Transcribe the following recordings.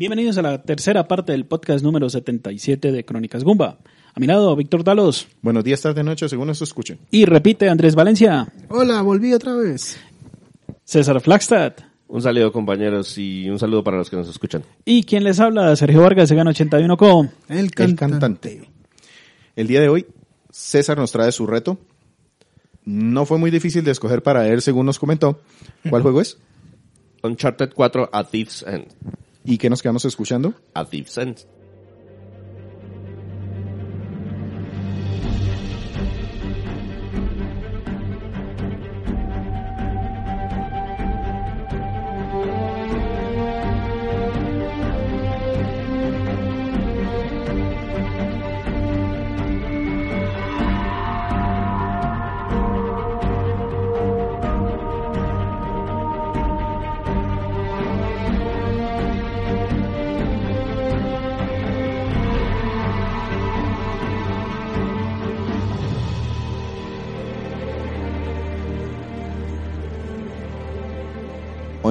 Bienvenidos a la tercera parte del podcast número 77 de Crónicas Gumba. A mi lado, Víctor Dalos. Buenos días, tarde, noche, según esto escuchen. Y repite, Andrés Valencia. Hola, volví otra vez. César Flagstad. Un saludo compañeros y un saludo para los que nos escuchan. Y quien les habla, Sergio Vargas, se gana 81 co. El cantante. El cantante. El día de hoy, César nos trae su reto. No fue muy difícil de escoger para él, según nos comentó. ¿Cuál juego es? Uncharted 4 A Thief's End. ¿Y qué nos quedamos escuchando? A Thief's End.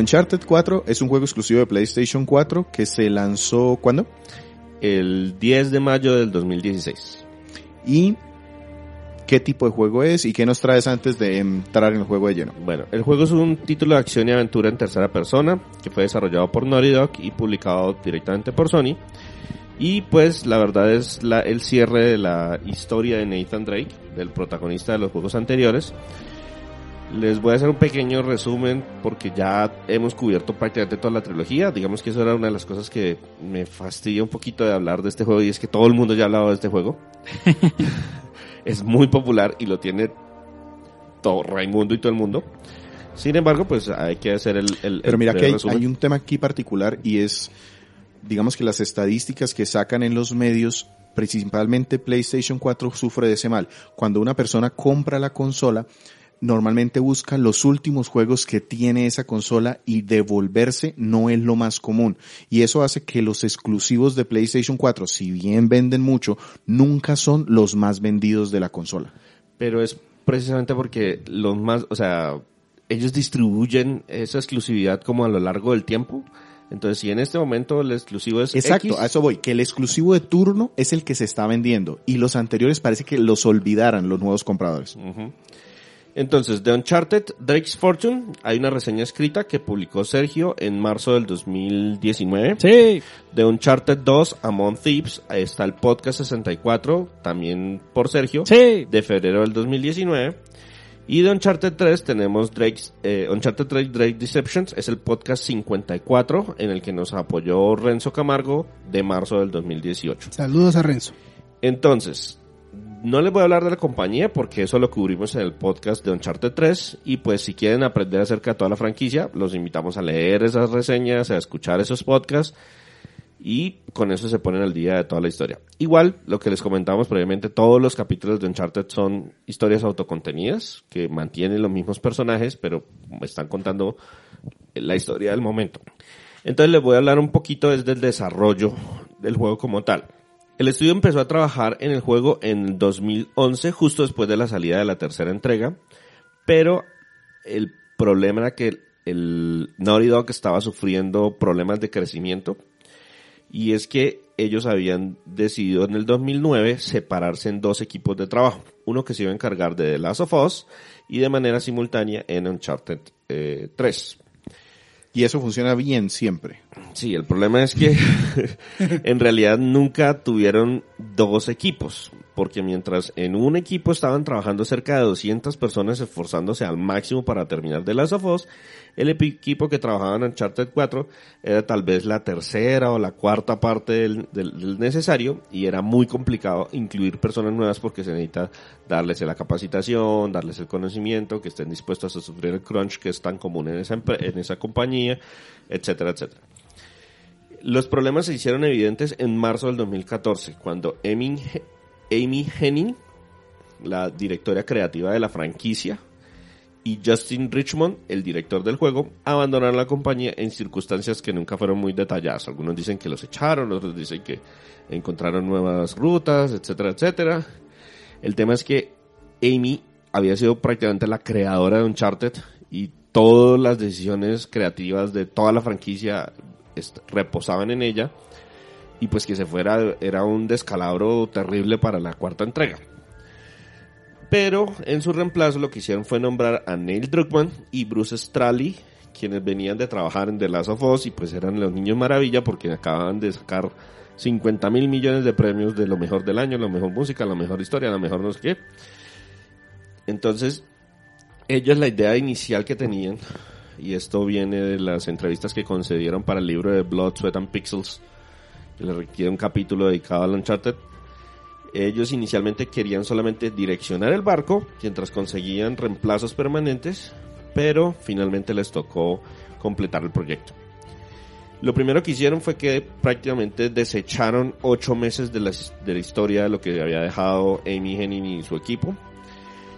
Uncharted 4 es un juego exclusivo de PlayStation 4 que se lanzó ¿cuándo? El 10 de mayo del 2016. ¿Y qué tipo de juego es? ¿Y qué nos traes antes de entrar en el juego de lleno? Bueno, el juego es un título de acción y aventura en tercera persona que fue desarrollado por Naughty Dog y publicado directamente por Sony. Y pues la verdad es la, el cierre de la historia de Nathan Drake, del protagonista de los juegos anteriores. Les voy a hacer un pequeño resumen porque ya hemos cubierto prácticamente toda la trilogía. Digamos que eso era una de las cosas que me fastidia un poquito de hablar de este juego y es que todo el mundo ya ha hablado de este juego. es muy popular y lo tiene todo Raimundo y todo el mundo. Sin embargo, pues hay que hacer el, el Pero el mira que hay, hay un tema aquí particular y es, digamos que las estadísticas que sacan en los medios, principalmente PlayStation 4 sufre de ese mal. Cuando una persona compra la consola, normalmente busca los últimos juegos que tiene esa consola y devolverse no es lo más común. Y eso hace que los exclusivos de PlayStation 4, si bien venden mucho, nunca son los más vendidos de la consola. Pero es precisamente porque los más, o sea, ellos distribuyen esa exclusividad como a lo largo del tiempo. Entonces, si en este momento el exclusivo es Exacto, X, a eso voy, que el exclusivo de turno es el que se está vendiendo y los anteriores parece que los olvidaran los nuevos compradores. Entonces, de Uncharted Drake's Fortune, hay una reseña escrita que publicó Sergio en marzo del 2019. Sí. De Uncharted 2 Among Thieves, ahí está el podcast 64, también por Sergio, Sí. de febrero del 2019. Y de Uncharted 3 tenemos Drake's, eh, Uncharted 3 Drake Deceptions, es el podcast 54 en el que nos apoyó Renzo Camargo de marzo del 2018. Saludos a Renzo. Entonces, no les voy a hablar de la compañía porque eso lo cubrimos en el podcast de Uncharted 3 y pues si quieren aprender acerca de toda la franquicia, los invitamos a leer esas reseñas, a escuchar esos podcasts y con eso se ponen al día de toda la historia. Igual, lo que les comentamos previamente, todos los capítulos de Uncharted son historias autocontenidas que mantienen los mismos personajes, pero están contando la historia del momento. Entonces les voy a hablar un poquito desde el desarrollo del juego como tal. El estudio empezó a trabajar en el juego en 2011, justo después de la salida de la tercera entrega, pero el problema era que el Naughty Dog estaba sufriendo problemas de crecimiento y es que ellos habían decidido en el 2009 separarse en dos equipos de trabajo. Uno que se iba a encargar de The Last of Us y de manera simultánea en Uncharted eh, 3. Y eso funciona bien siempre. Sí, el problema es que en realidad nunca tuvieron dos equipos, porque mientras en un equipo estaban trabajando cerca de 200 personas esforzándose al máximo para terminar The Last of Us, el equipo que trabajaba en Uncharted 4 era tal vez la tercera o la cuarta parte del, del- necesario y era muy complicado incluir personas nuevas porque se necesita darles la capacitación, darles el conocimiento, que estén dispuestos a sufrir el crunch que es tan común en esa, en esa compañía, etcétera, etcétera. Los problemas se hicieron evidentes en marzo del 2014, cuando Amy, Amy Henning, la directora creativa de la franquicia, y Justin Richmond, el director del juego, abandonaron la compañía en circunstancias que nunca fueron muy detalladas. Algunos dicen que los echaron, otros dicen que encontraron nuevas rutas, etcétera, etcétera. El tema es que Amy había sido prácticamente la creadora de Uncharted y todas las decisiones creativas de toda la franquicia reposaban en ella y pues que se fuera era un descalabro terrible para la cuarta entrega. Pero en su reemplazo lo que hicieron fue nombrar a Neil Druckmann y Bruce Straley, quienes venían de trabajar en The Last of Us y pues eran los niños maravilla porque acababan de sacar 50 mil millones de premios de lo mejor del año, la mejor música, la mejor historia, la mejor no sé qué. Entonces, ellos la idea inicial que tenían, y esto viene de las entrevistas que concedieron para el libro de Blood, Sweat and Pixels, le requiere un capítulo dedicado al Uncharted, ellos inicialmente querían solamente direccionar el barco mientras conseguían reemplazos permanentes, pero finalmente les tocó completar el proyecto. Lo primero que hicieron fue que prácticamente desecharon ocho meses de la, de la historia de lo que había dejado Amy Henning y su equipo.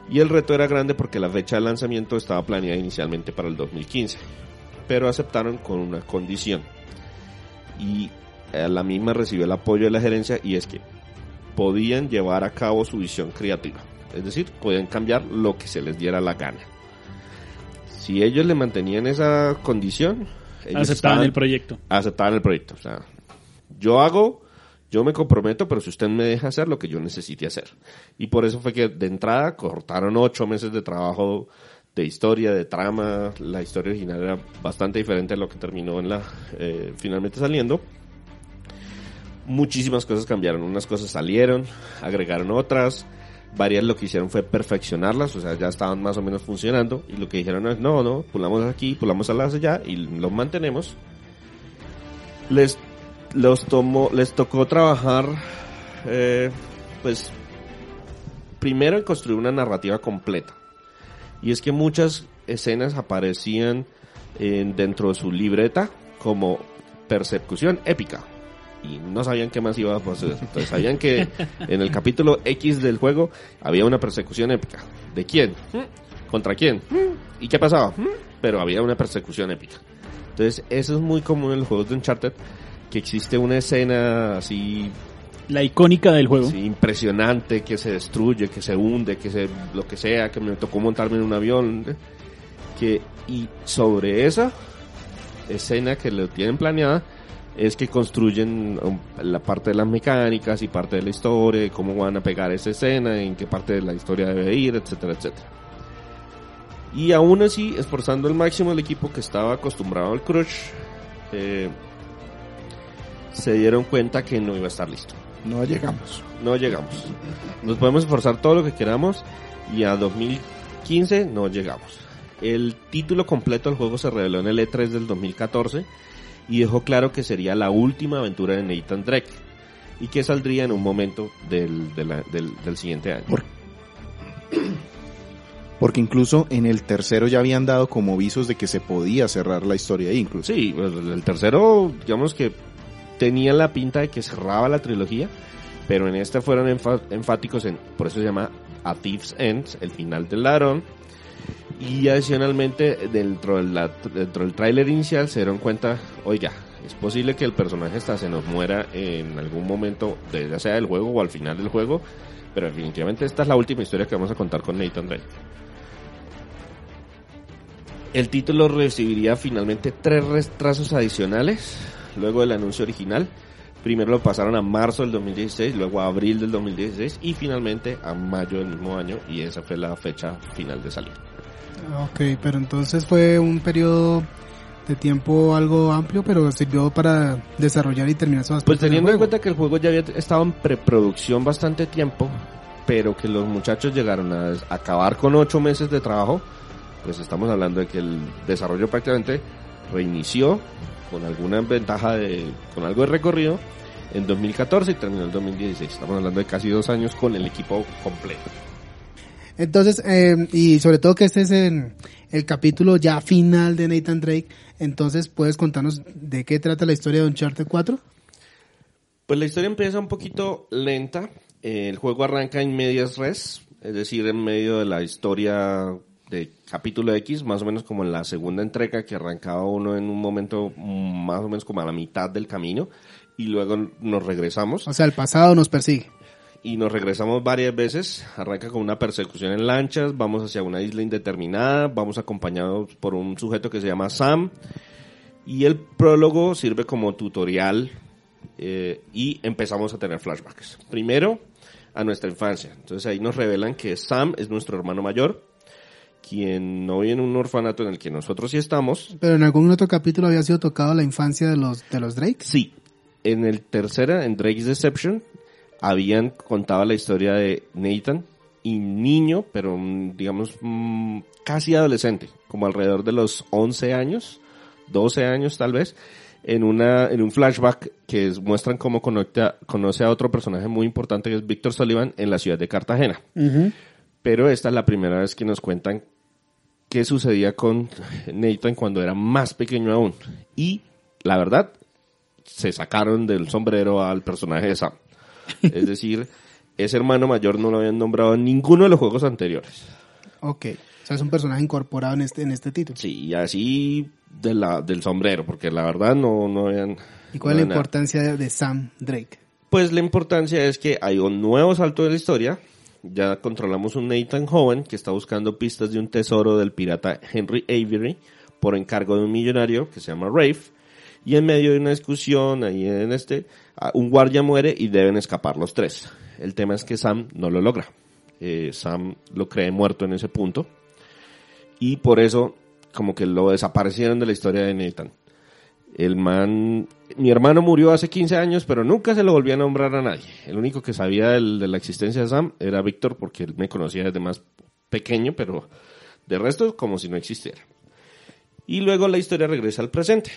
Y el reto era grande porque la fecha de lanzamiento estaba planeada inicialmente para el 2015. Pero aceptaron con una condición. Y eh, la misma recibió el apoyo de la gerencia y es que podían llevar a cabo su visión creativa. Es decir, podían cambiar lo que se les diera la gana. Si ellos le mantenían esa condición, ellos Aceptaban estaban- el proyecto. aceptaban el proyecto. O sea, yo hago, yo me comprometo, pero si usted me deja hacer lo que yo necesite hacer. Y por eso fue que de entrada cortaron ocho meses de trabajo de historia, de trama. La historia original era bastante diferente a lo que terminó en la eh, finalmente saliendo. Muchísimas cosas cambiaron. Unas cosas salieron, agregaron otras. Varias lo que hicieron fue perfeccionarlas, o sea, ya estaban más o menos funcionando. Y lo que dijeron es, no, no, pulamos aquí, pulamos a las allá y los mantenemos les los tomó les tocó trabajar eh, pues primero en construir una narrativa completa y es que muchas escenas aparecían en- dentro de su libreta como persecución épica y no sabían qué más iba a pasar entonces sabían que en el capítulo X del juego había una persecución épica ¿de quién? ¿contra quién? ¿y qué pasaba? Pero había una persecución épica entonces, eso es muy común en los juegos de Uncharted, que existe una escena así, La icónica del juego. así impresionante, que se destruye, que se hunde, que se, lo que sea, que me tocó montarme en un avión, ¿eh? que, y sobre esa escena que lo tienen planeada, es que construyen um, la parte de las mecánicas y parte de la historia, cómo van a pegar esa escena, en qué parte de la historia debe ir, etcétera, etcétera. Y aún así, esforzando al máximo el equipo que estaba acostumbrado al crush, eh, se dieron cuenta que no iba a estar listo. No llegamos. No llegamos. Nos podemos esforzar todo lo que queramos y a 2015 no llegamos. El título completo del juego se reveló en el E3 del 2014 y dejó claro que sería la última aventura de Nathan Drake y que saldría en un momento del, de la- del, del siguiente año. Por- Porque incluso en el tercero ya habían dado como visos de que se podía cerrar la historia ahí, incluso. Sí, pues, el tercero, digamos que tenía la pinta de que cerraba la trilogía, pero en este fueron enfáticos en, por eso se llama A Thief's End, el final del ladrón. Y adicionalmente, dentro, dentro del tráiler inicial se dieron cuenta, oiga, es posible que el personaje hasta se nos muera en algún momento, ya sea del juego o al final del juego, pero definitivamente esta es la última historia que vamos a contar con Nathan Drake. El título recibiría finalmente tres retrasos adicionales luego del anuncio original. Primero lo pasaron a marzo del 2016, luego a abril del 2016 y finalmente a mayo del mismo año y esa fue la fecha final de salida. Ok, pero entonces fue un periodo de tiempo algo amplio, pero sirvió para desarrollar y terminar su Pues teniendo en cuenta que el juego ya había estado en preproducción bastante tiempo, pero que los muchachos llegaron a acabar con ocho meses de trabajo, pues estamos hablando de que el desarrollo prácticamente reinició con alguna ventaja de, con algo de recorrido en 2014 y terminó en 2016. Estamos hablando de casi dos años con el equipo completo. Entonces, eh, y sobre todo que este es el, el capítulo ya final de Nathan Drake, entonces puedes contarnos de qué trata la historia de Uncharted 4. Pues la historia empieza un poquito lenta. El juego arranca en medias res, es decir, en medio de la historia de capítulo X, más o menos como en la segunda entrega que arrancaba uno en un momento más o menos como a la mitad del camino y luego nos regresamos O sea, el pasado nos persigue. Y nos regresamos varias veces. Arranca con una persecución en lanchas, vamos hacia una isla indeterminada, vamos acompañados por un sujeto que se llama Sam y el prólogo sirve como tutorial eh, y empezamos a tener flashbacks. Primero a nuestra infancia. Entonces ahí nos revelan que Sam es nuestro hermano mayor, quien no vive en un orfanato en el que nosotros sí estamos. Pero en algún otro capítulo había sido tocado la infancia de los, de los Drake. Sí, en el tercera, en Drake's Deception, habían contado la historia de Nathan y niño, pero mm, digamos mm, casi adolescente, como alrededor de los 11 años, 12 años tal vez, en una en un flashback que es- muestran cómo conecta, conoce a otro personaje muy importante que es Víctor Sullivan en la ciudad de Cartagena. Pero esta es la primera vez que nos cuentan qué sucedía con Nathan cuando era más pequeño aún. Y la verdad, se sacaron del sombrero al personaje de Sam. Es decir, ese hermano mayor no lo habían nombrado en ninguno de los juegos anteriores. Ok. O sea, es un personaje incorporado en este, en este título. Sí, y así de la, del sombrero, porque la verdad no, no habían... ¿Y cuál no es la nada. importancia de, Sam Drake? Pues la importancia es que hay un nuevo salto de la historia. Ya controlamos un Nathan joven que está buscando pistas de un tesoro del pirata Henry Avery por encargo de un millonario que se llama Rafe. Y en medio de una discusión ahí en este, un guardia muere y deben escapar los tres. El tema es que Sam no lo logra. Eh, Sam lo cree muerto en ese punto. Y por eso como que lo desaparecieron de la historia de Nathan. El man, mi hermano murió hace 15 años, pero nunca se lo volvió a nombrar a nadie. El único que sabía de la existencia de Sam era Víctor, porque él me conocía desde más pequeño, pero de resto como si no existiera. Y luego la historia regresa al presente.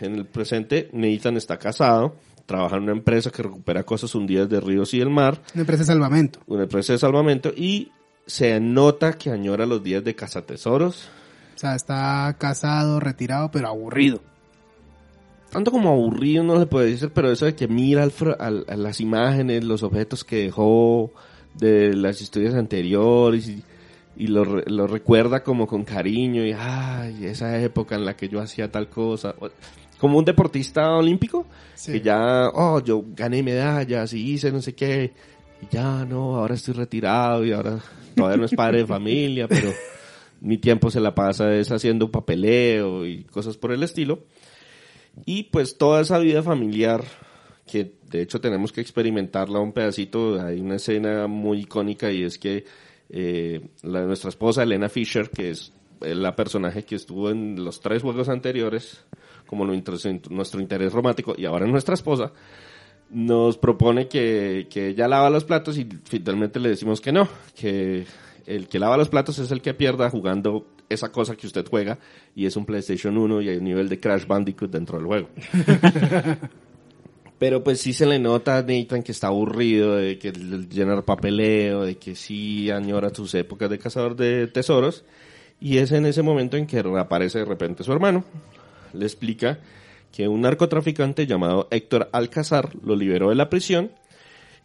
En el presente, Nathan está casado, trabaja en una empresa que recupera cosas hundidas de ríos y del mar, Una empresa de salvamento. una empresa de salvamento, y se nota que añora los días de cazatesoros, O sea, está casado, retirado, pero aburrido. tanto como aburrido no se puede decir, pero eso de que mira al al- a las imágenes, los objetos que dejó de las historias anteriores y, y lo, lo recuerda como con cariño y ay, esa época en la que yo hacía tal cosa. Como un deportista olímpico Sí. que ya, oh, yo gané medallas y hice no sé qué. Y ya no, ahora estoy retirado y ahora todavía no es padre de familia, pero mi tiempo se la pasa es haciendo papeleo y cosas por el estilo. Y pues toda esa vida familiar, que de hecho tenemos que experimentarla un pedacito, hay una escena muy icónica y es que eh, la, nuestra esposa Elena Fisher, que es la personaje que estuvo en los tres juegos anteriores, como nuestro interés romántico, y ahora es nuestra esposa, nos propone que, que ella lava los platos y finalmente le decimos que no, que el que lava los platos es el que pierda jugando esa cosa que usted juega y es un PlayStation 1 y hay un nivel de Crash Bandicoot dentro del juego. Pero pues sí se le nota a Nathan que está aburrido de que llenar papeleo, de que sí añora sus épocas de cazador de tesoros. Y es en ese momento en que reaparece de repente su hermano. Le explica que un narcotraficante llamado Héctor Alcázar lo liberó de la prisión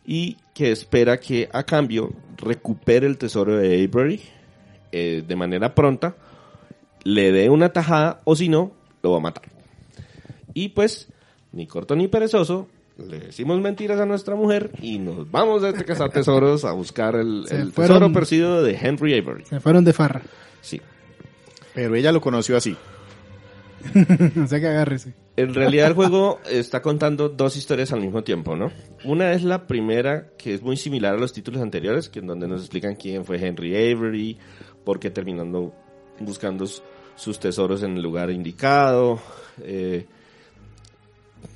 y que espera que a cambio recupere el tesoro de Avery eh, de manera pronta, le dé una tajada o si no, lo va a matar. Y pues, ni corto ni perezoso, le decimos mentiras a nuestra mujer y nos vamos a cazar tesoros a buscar el, Se el fueron- tesoro perdido de Henry Avery. Se fueron de farra. Sí. Pero ella lo conoció así. o sea que agárrese. En realidad el juego está contando dos historias al mismo tiempo, ¿no? Una es la primera, que es muy similar a los títulos anteriores, que en donde nos explican quién fue Henry Avery, por qué terminando buscando sus tesoros en el lugar indicado, eh,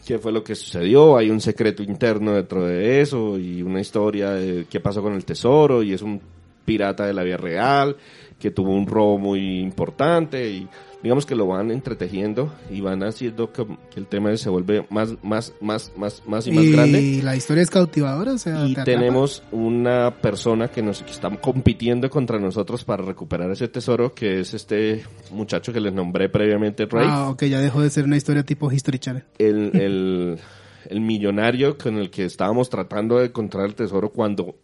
qué fue lo que sucedió, hay un secreto interno dentro de eso y una historia de qué pasó con el tesoro y es un pirata de la vida real, que tuvo un robo muy importante y digamos que lo van entretejiendo y van haciendo que, el tema se vuelve más, más, más, más, más y más grande. Y la historia es cautivadora, o sea, Y te tenemos una persona que nos que está compitiendo contra nosotros para recuperar ese tesoro, que es este muchacho que les nombré previamente, Ray, Ah, ok, ya dejó de ser una historia tipo History Channel. el, el, el millonario con el que estábamos tratando de encontrar el tesoro cuando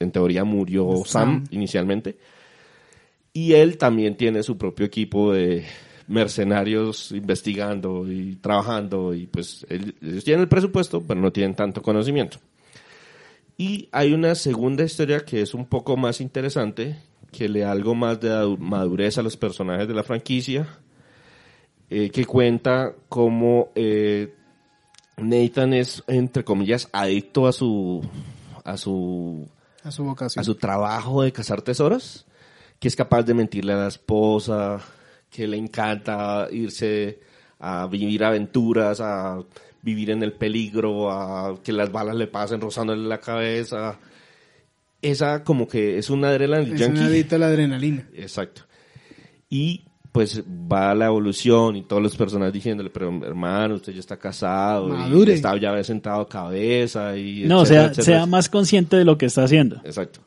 en teoría murió Sam, Sam. inicialmente. Y él también tiene su propio equipo de mercenarios investigando y trabajando y pues él- ellos tienen el presupuesto, pero no tienen tanto conocimiento. Y hay una segunda historia que es un poco más interesante, que le da algo más de adu- madurez a los personajes de la franquicia, eh, que cuenta cómo eh, Nathan es, entre comillas, adicto a su, a su, A su vocación. a su trabajo de cazar tesoros, que es capaz de mentirle a la esposa, que le encanta irse a vivir aventuras, a vivir en el peligro, a que las balas le pasen rozándole la cabeza. Esa como que es una adrenaline es un junkie. adicto a la adrenalina. Exacto. Y pues va la evolución y todos los personajes diciéndole, pero hermano, usted ya está casado, y Madure. está ya sentado cabeza y No, etcétera, sea, etcétera. sea más consciente de lo que está haciendo. Exacto.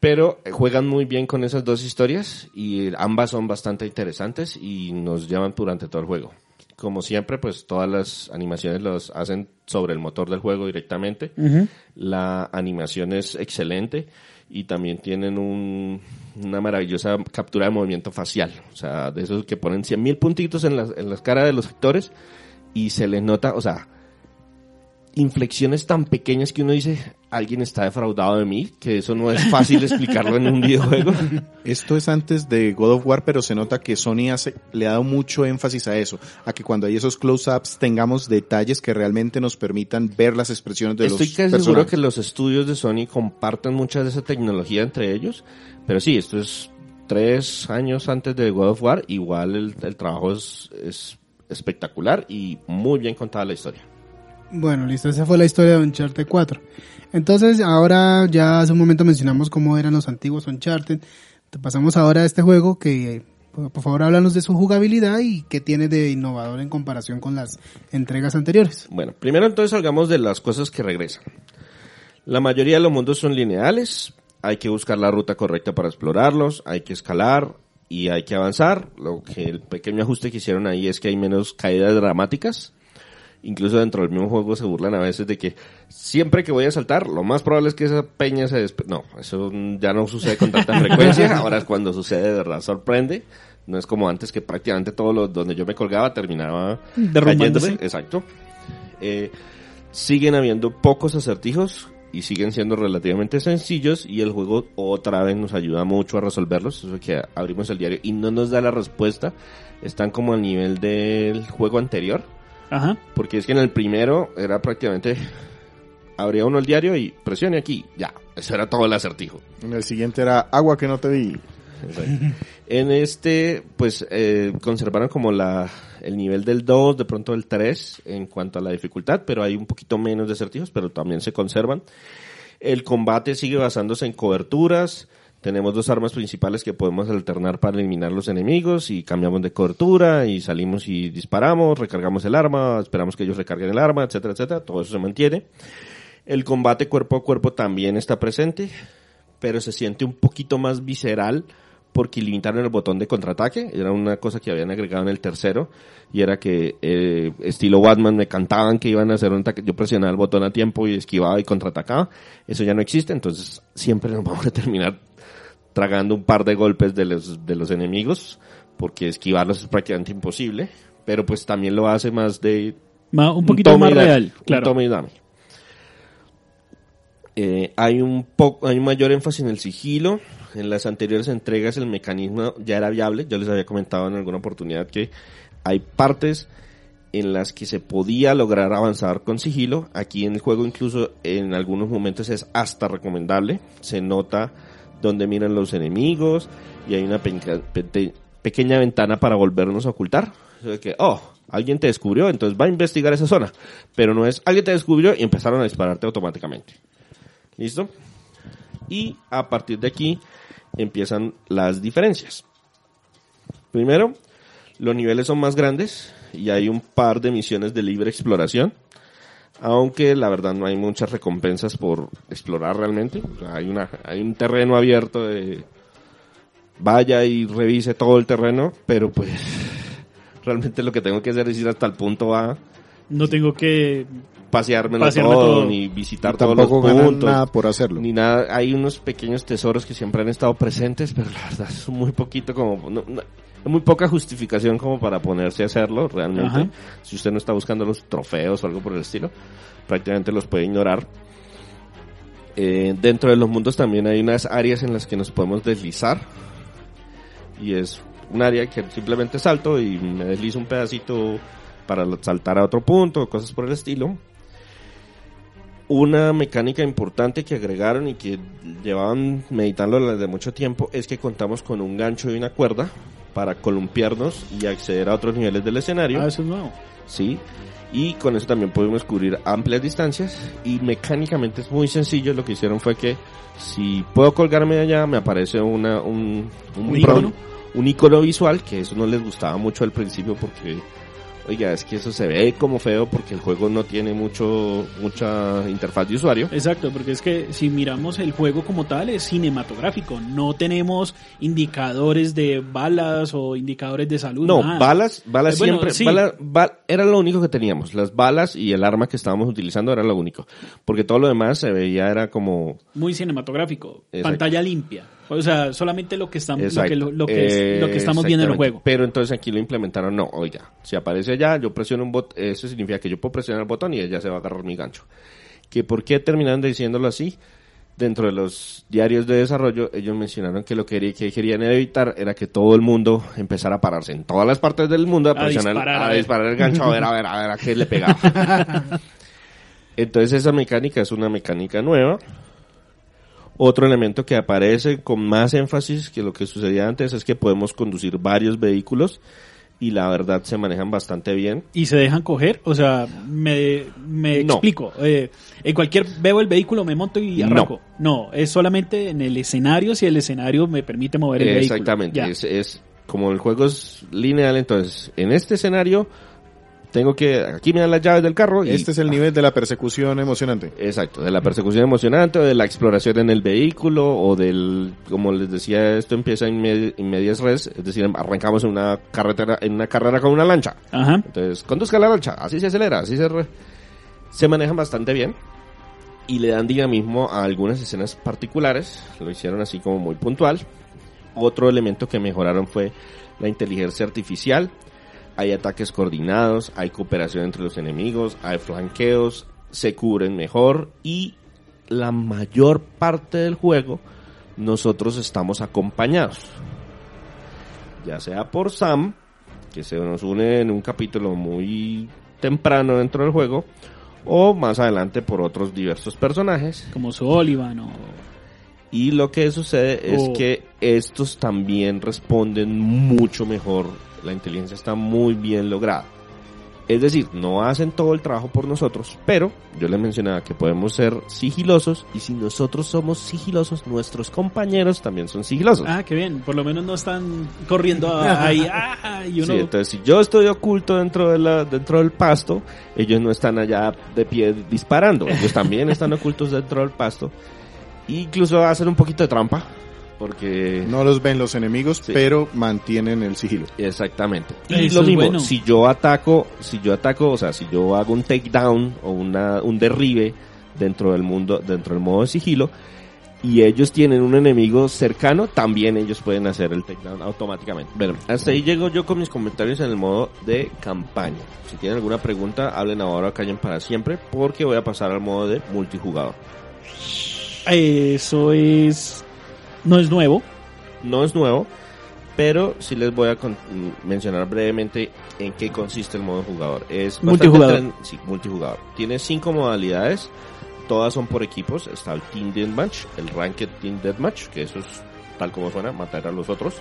Pero eh, juegan muy bien con esas dos historias y ambas son bastante interesantes y nos llevan durante todo el juego. Como siempre, pues todas las animaciones las hacen sobre el motor del juego directamente. La animación es excelente y también tienen un- una maravillosa captura de movimiento facial. O sea, de esos que ponen 100.000 puntitos en las, en las caras de los actores y se les nota, o sea, inflexiones tan pequeñas que uno dice, alguien está defraudado de mí, que eso no es fácil explicarlo en un videojuego. Esto es antes de God of War, pero se nota que Sony hace, le ha dado mucho énfasis a eso, a que cuando hay esos close-ups tengamos detalles que realmente nos permitan ver las expresiones de Estoy los casi seguro que los estudios de Sony comparten mucha de esa tecnología entre ellos, pero sí, esto es tres años antes de God of War, igual el, el trabajo es, es espectacular y muy bien contada la historia. Bueno, listo, esa fue la historia de Uncharted 4. Entonces, ahora ya hace un momento mencionamos cómo eran los antiguos Uncharted. Te pasamos ahora a este juego que, por por favor, háblanos de su jugabilidad y qué tiene de innovador en comparación con las entregas anteriores. Bueno, primero entonces salgamos de las cosas que regresan. La mayoría de los mundos son lineales, hay que buscar la ruta correcta para explorarlos, hay que escalar y hay que avanzar. Lo que el pequeño ajuste que hicieron ahí es que hay menos caídas dramáticas. Incluso dentro del mismo juego se burlan a veces de que siempre que voy a saltar, lo más probable es que esa peña se despe... No, eso ya no sucede con tanta frecuencia. Ahora es cuando sucede de verdad sorprende. No es como antes que prácticamente todo lo donde yo me colgaba terminaba Derrumbándose. Exacto. Eh, siguen habiendo pocos acertijos y siguen siendo relativamente sencillos y el juego otra vez nos ayuda mucho a resolverlos. Eso que abrimos el diario y no nos da la respuesta. Están como al nivel del juego anterior. Ajá. Porque es que en el primero era prácticamente abría uno el diario y presione aquí, ya, eso era todo el acertijo. En el siguiente era agua que no te vi. En este, pues, eh, conservaron como la, el nivel del 2, de pronto el 3 en cuanto a la dificultad, pero hay un poquito menos de acertijos, pero también se conservan. El combate sigue basándose en coberturas. Tenemos dos armas principales que podemos alternar para eliminar los enemigos y cambiamos de cobertura y salimos y disparamos, recargamos el arma, esperamos que ellos recarguen el arma, etcétera, etcétera. Todo eso se mantiene. El combate cuerpo a cuerpo también está presente, pero se siente un poquito más visceral porque limitaron el botón de contraataque. Era una cosa que habían agregado en el tercero y era que eh, estilo Batman me cantaban que iban a hacer un ataque. Yo presionaba el botón a tiempo y esquivaba y contraatacaba. Eso ya no existe, entonces siempre nos vamos a terminar tragando un par de golpes de los, de los enemigos porque esquivarlos es prácticamente imposible. Pero pues también lo hace más de Ma- un poquito más real, claro. tome y dame. Eh, hay un poco, hay un mayor énfasis en el sigilo. En las anteriores entregas el mecanismo ya era viable. Yo les había comentado en alguna oportunidad que hay partes en las que se podía lograr avanzar con sigilo. Aquí en el juego incluso en algunos momentos es hasta recomendable. Se nota donde miran los enemigos y hay una pequeña ventana para volvernos a ocultar. Sea que, oh, alguien te descubrió, entonces va a investigar esa zona. Pero no es, alguien te descubrió y empezaron a dispararte automáticamente. ¿Listo? Y a partir de aquí empiezan las diferencias. Primero, los niveles son más grandes y hay un par de misiones de libre exploración. Aunque la verdad no hay muchas recompensas por explorar realmente. O sea, hay, una, hay un terreno abierto de vaya y revise todo el terreno, pero pues realmente lo que tengo que hacer es ir hasta el punto A, No tengo que... pasearme todo, todo. ni visitar todos los puntos. nada por hacerlo. Ni nada, hay unos pequeños tesoros que siempre han estado presentes, pero la verdad es muy poquito como, no- no- muy poca justificación como para ponerse a hacerlo realmente. Ajá. Si usted no está buscando los trofeos o algo por el estilo, prácticamente los puede ignorar. Eh, dentro de los mundos también hay unas áreas en las que nos podemos deslizar. Y es un área que simplemente salto y me deslizo un pedacito para saltar a otro punto, cosas por el estilo. Una mecánica importante que agregaron y que llevaban meditando desde mucho tiempo es que contamos con un gancho y una cuerda para columpiarnos y acceder a otros niveles del escenario. Ah, eso es nuevo. Sí. Y con eso también podemos cubrir amplias distancias. Y mecánicamente es muy sencillo. Lo que hicieron fue que si puedo colgarme de allá, me aparece una, un, ¿Un prom- icono? un icono visual, que eso no les gustaba mucho al principio porque, oiga, es que eso se ve como feo porque el juego no tiene mucho, mucha interfaz de usuario. Exacto, porque es que si miramos el juego como tal es cinematográfico, no tenemos indicadores de balas o indicadores de salud. No, nada. balas, balas Eh, bueno, siempre, sí. era lo único que teníamos. Las balas y el arma que estábamos utilizando era lo único. Porque todo lo demás se veía era como, Muy cinematográfico, Exacto. pantalla limpia. O sea, solamente lo que estamos, lo que, lo, lo que, es- lo que estamos viendo en el juego. Pero entonces aquí lo implementaron, no, oiga, si aparece allá, yo presiono un botón, eso significa que yo puedo presionar el botón y ella se va a agarrar mi gancho. ¿Que ¿Por qué terminaron diciéndolo así? Dentro de los diarios de desarrollo, ellos mencionaron que lo que, que querían evitar era que todo el mundo empezara a pararse en todas las partes del mundo a, A presionar, disparar, a disparar el gancho, a ver, a ver, a ver, a qué le pegaba. Entonces esa mecánica es una mecánica nueva. Otro elemento que aparece con más énfasis que lo que sucedía antes es que podemos conducir varios vehículos y la verdad se manejan bastante bien. Y se dejan coger, o sea, me, me No. explico. eh, en cualquier, veo el vehículo, me monto y No. arranco. No. es solamente en el escenario, si el escenario me permite mover el vehículo. Exactamente, es, es como el juego es lineal, entonces en este escenario tengo que, aquí me dan las llaves del carro y... Este es el nivel de la persecución emocionante. Exacto, de la persecución emocionante, o de la exploración en el vehículo, o del, como les decía, esto empieza en, med- en medias res, es decir, arrancamos en una carretera, en una carrera con una lancha. Ajá. Entonces, conduzca la lancha, así se acelera, así se... re- se manejan bastante bien y le dan dinamismo a algunas escenas particulares, lo hicieron así como muy puntual. Otro elemento que mejoraron fue la inteligencia artificial, hay ataques coordinados, hay cooperación entre los enemigos, hay flanqueos, se cubren mejor y la mayor parte del juego nosotros estamos acompañados. Ya sea por Sam, que se nos une en un capítulo muy temprano dentro del juego, o más adelante por otros diversos personajes. Como Sullivan o... Y lo que sucede es Oh. que estos también responden mucho mejor. La inteligencia está muy bien lograda. Es decir, no hacen todo el trabajo por nosotros, pero yo les mencionaba que podemos ser sigilosos y si nosotros somos sigilosos, nuestros compañeros también son sigilosos. Ah, qué bien. Por lo menos no están corriendo ahí. ah, y uno... Sí, entonces si yo estoy oculto dentro de la, dentro del pasto, ellos no están allá de pie disparando, ellos también están ocultos dentro del pasto. Incluso hacen un poquito de trampa, porque No los ven los enemigos, Sí. pero mantienen el sigilo. exactamente. Y Eso lo mismo, bueno. si yo ataco, si yo ataco, o sea, si yo hago un takedown o una, un derribe dentro del mundo, dentro del modo de sigilo, y ellos tienen un enemigo cercano, también ellos pueden hacer el takedown automáticamente. Bueno, hasta ahí llego yo con mis comentarios en el modo de campaña. Si tienen alguna pregunta, hablen ahora o callen para siempre, porque voy a pasar al modo de multijugador. Eso es... No es nuevo. No es nuevo, pero sí les voy a con- mencionar brevemente en qué consiste el modo jugador. Es Multijugador. sí, multijugador. Tiene cinco modalidades, todas son por equipos. Está el Team Deathmatch, el Ranked Team Deathmatch, que eso es tal como suena, matar a los otros.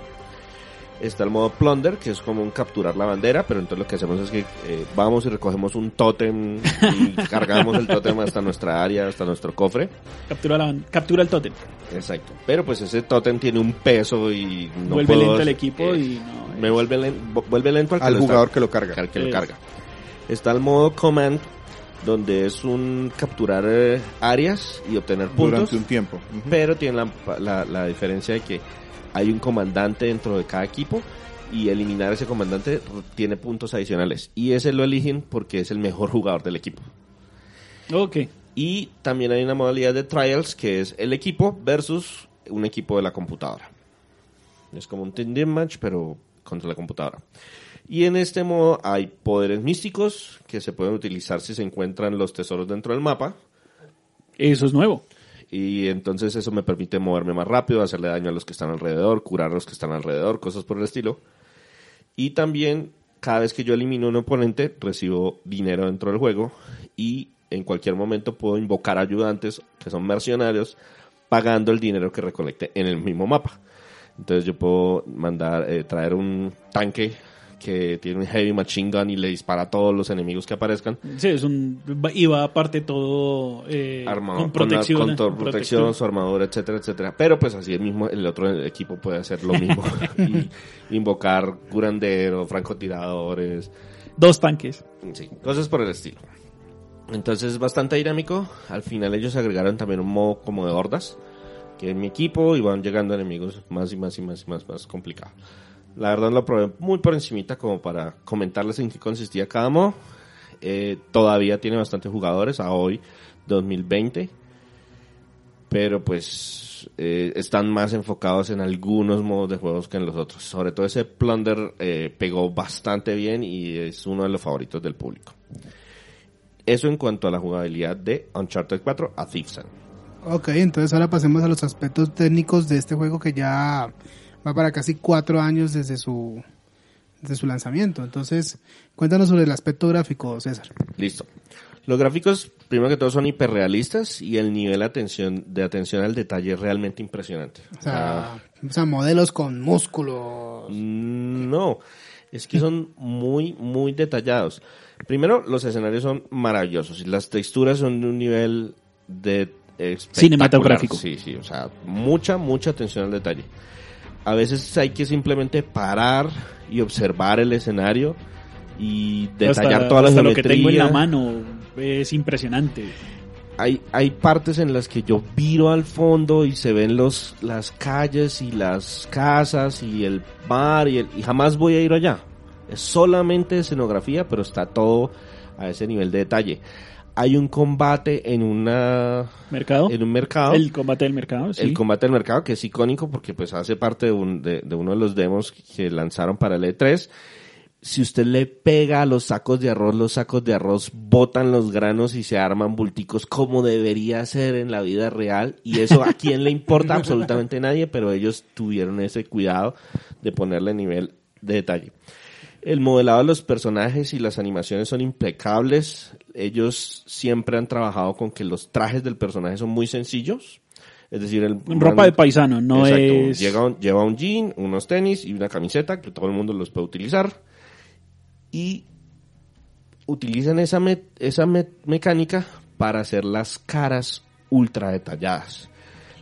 Está el modo Plunder, que es como un capturar la bandera, pero entonces lo que hacemos es que eh, vamos y recogemos un tótem y cargamos el tótem hasta nuestra área, hasta nuestro cofre. Captura, la, captura el tótem. Exacto. Pero pues ese tótem tiene un peso y no vuelve puedo- lento el equipo eh, y no, me vuelve, len- vuelve lento al, que Al está- jugador que lo carga. al que lo Es. carga. Está el modo Command, donde es un capturar eh, áreas y obtener puntos. Durante un tiempo. Pero tiene la, la, la diferencia de que hay un comandante dentro de cada equipo y eliminar ese comandante tiene puntos adicionales. Y ese lo eligen porque es el mejor jugador del equipo. Ok. Y también hay una modalidad de trials que es el equipo versus un equipo de la computadora. Es como un team match, pero contra la computadora. Y en este modo hay poderes místicos que se pueden utilizar si se encuentran los tesoros dentro del mapa. Eso es nuevo. Y entonces eso me permite moverme más rápido, hacerle daño a los que están alrededor, curar a los que están alrededor, cosas por el estilo. Y también, cada vez que yo elimino un oponente, recibo dinero dentro del juego. Y en cualquier momento puedo invocar ayudantes, que son mercenarios, pagando el dinero que recolecte en el mismo mapa. Entonces yo puedo mandar, eh, traer un tanque que tiene un heavy machine gun y le dispara a todos los enemigos que aparezcan. Sí, es un. Y va aparte todo. Eh, armado con protección. con, to- con protección, su armadura, etcétera, etcétera. Pero pues así el mismo, el otro equipo puede hacer lo mismo y invocar curanderos, francotiradores, Dos tanques. sí, cosas por el estilo. Entonces es bastante dinámico. Al final ellos agregaron también un modo como de hordas, que en mi equipo y van llegando enemigos más y más y más y más, más complicado. La verdad lo probé muy por encimita como para comentarles en qué consistía cada modo. Eh, todavía tiene bastantes jugadores a hoy, 2020. Pero pues eh, están más enfocados en algunos modos de juegos que en los otros. Sobre todo ese Plunder eh, pegó bastante bien y es uno de los favoritos del público. Eso en cuanto a la jugabilidad de Uncharted 4 a Thief's. Ok, entonces ahora pasemos a los aspectos técnicos de este juego que ya va para casi cuatro años desde su, desde su lanzamiento. Entonces, cuéntanos sobre el aspecto gráfico, César. Listo. Los gráficos, primero que todo, son hiperrealistas y el nivel de atención, de atención al detalle es realmente impresionante. O sea, o sea, modelos con músculos. Mm, No, es que son muy, muy detallados. Primero, los escenarios son maravillosos y las texturas son de un nivel de. Cinematográfico. Sí, sí, o sea, mucha, mucha atención al detalle. A veces hay que simplemente parar y observar el escenario y detallar hasta, toda la hasta lo que tengo en la mano es impresionante. hay, hay partes en las que yo viro al fondo y se ven los, las calles y las casas y el mar y, el- y jamás voy a ir allá. Es solamente escenografía, pero está todo a ese nivel de detalle. Hay un combate en una ¿Mercado? en un mercado. El combate del mercado, sí. El combate del mercado, que es icónico porque pues hace parte de, un- de- de uno de los demos que lanzaron para el E3. Si usted le pega a los sacos de arroz, los sacos de arroz botan los granos y se arman bulticos como debería ser en la vida real. Y eso a quién le importa absolutamente nadie, pero ellos tuvieron ese cuidado de ponerle nivel de detalle. El modelado de los personajes y las animaciones son impecables. Ellos siempre han trabajado con que los trajes del personaje son muy sencillos. Es decir, el Ropa de paisano, no Exacto. es... Llega un- lleva un jean, unos tenis y una camiseta que todo el mundo los puede utilizar. Y utilizan esa, me- esa me- mecánica para hacer las caras ultra detalladas.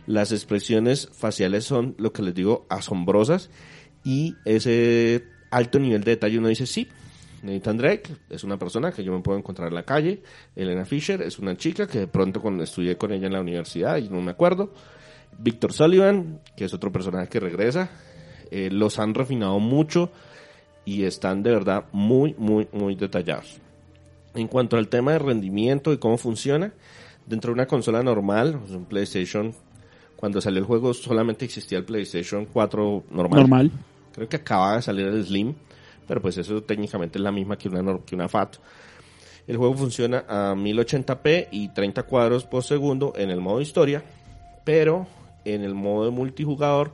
Las expresiones faciales son, lo que les digo, asombrosas. Y ese alto nivel de detalle uno dice, sí, Nathan Drake es una persona que yo me puedo encontrar en la calle. Elena Fisher es una chica que de pronto cuando estudié con ella en la universidad y no me acuerdo. Víctor Sullivan, que es otro personaje que regresa. Eh, los han refinado mucho y están de verdad muy, muy, muy detallados. En cuanto al tema de rendimiento y cómo funciona, dentro de una consola normal, un PlayStation, cuando salió el juego solamente existía el PlayStation 4 normal. normal. Creo que acaba de salir el Slim, pero pues eso técnicamente es la misma que una, que una FAT. El juego funciona a 1080p y 30 cuadros por segundo en el modo historia, pero en el modo multijugador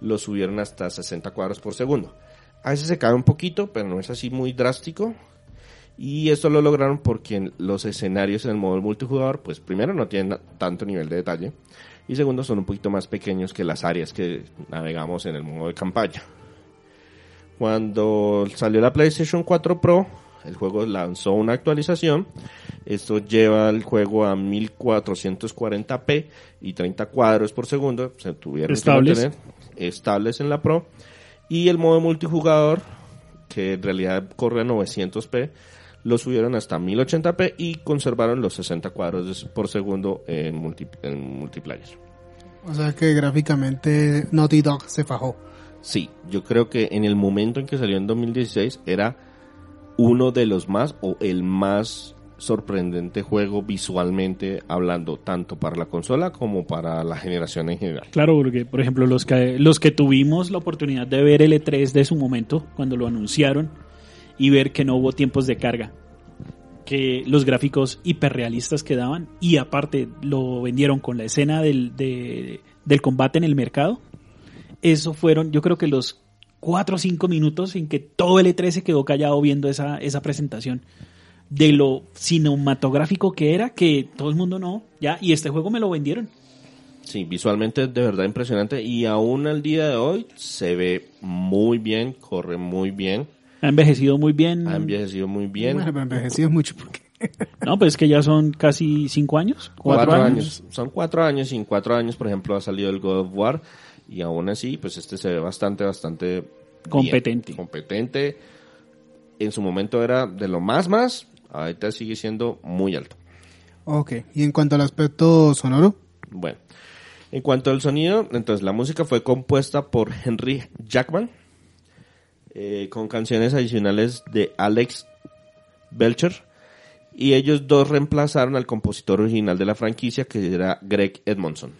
lo subieron hasta 60 cuadros por segundo. A veces se cae un poquito, pero no es así muy drástico. Y esto lo lograron porque los escenarios en el modo multijugador, pues primero no tienen tanto nivel de detalle y segundo son un poquito más pequeños que las áreas que navegamos en el modo de campaña. Cuando salió la PlayStation 4 Pro, el juego lanzó una actualización. Esto lleva el juego a 1440p y 30 cuadros por segundo. Se tuvieron Estables. que mantener estables en la Pro. Y el modo multijugador, que en realidad corre a 900p, lo subieron hasta 1080p y conservaron los 60 cuadros por segundo en, multi- en multiplayer. O sea que gráficamente Naughty Dog se fajó. Sí, yo creo que en el momento en que salió en 2016 era uno de los más o el más sorprendente juego visualmente hablando, tanto para la consola como para la generación en general. Claro, porque por ejemplo los que, los que tuvimos la oportunidad de ver el E3 de su momento, cuando lo anunciaron, y ver que no hubo tiempos de carga, que los gráficos hiperrealistas que daban, y aparte lo vendieron con la escena del, de- del combate en el mercado, eso fueron yo creo que los cuatro o cinco minutos en que todo el E3 se quedó callado viendo esa, esa presentación de lo cinematográfico que era, que todo el mundo no, ya, y este juego me lo vendieron. Sí, visualmente es de verdad impresionante y aún al día de hoy se ve muy bien, corre muy bien, Ha envejecido muy bien. ha envejecido muy bien. Bueno, pero envejecido mucho porque No, pues es que ya son casi cinco años. Cuatro, años. Son cuatro años y en cuatro años, por ejemplo, ha salido el God of War y aún así, pues este se ve bastante, bastante bien, Competente. competente. En su momento era de lo más más, ahorita sigue siendo muy alto. Ok, y en cuanto al aspecto sonoro, Bueno, en cuanto al sonido, entonces la música fue compuesta por Henry Jackman, eh, con canciones adicionales de Alex Belcher, y ellos dos reemplazaron al compositor original de la franquicia, que era Greg Edmondson.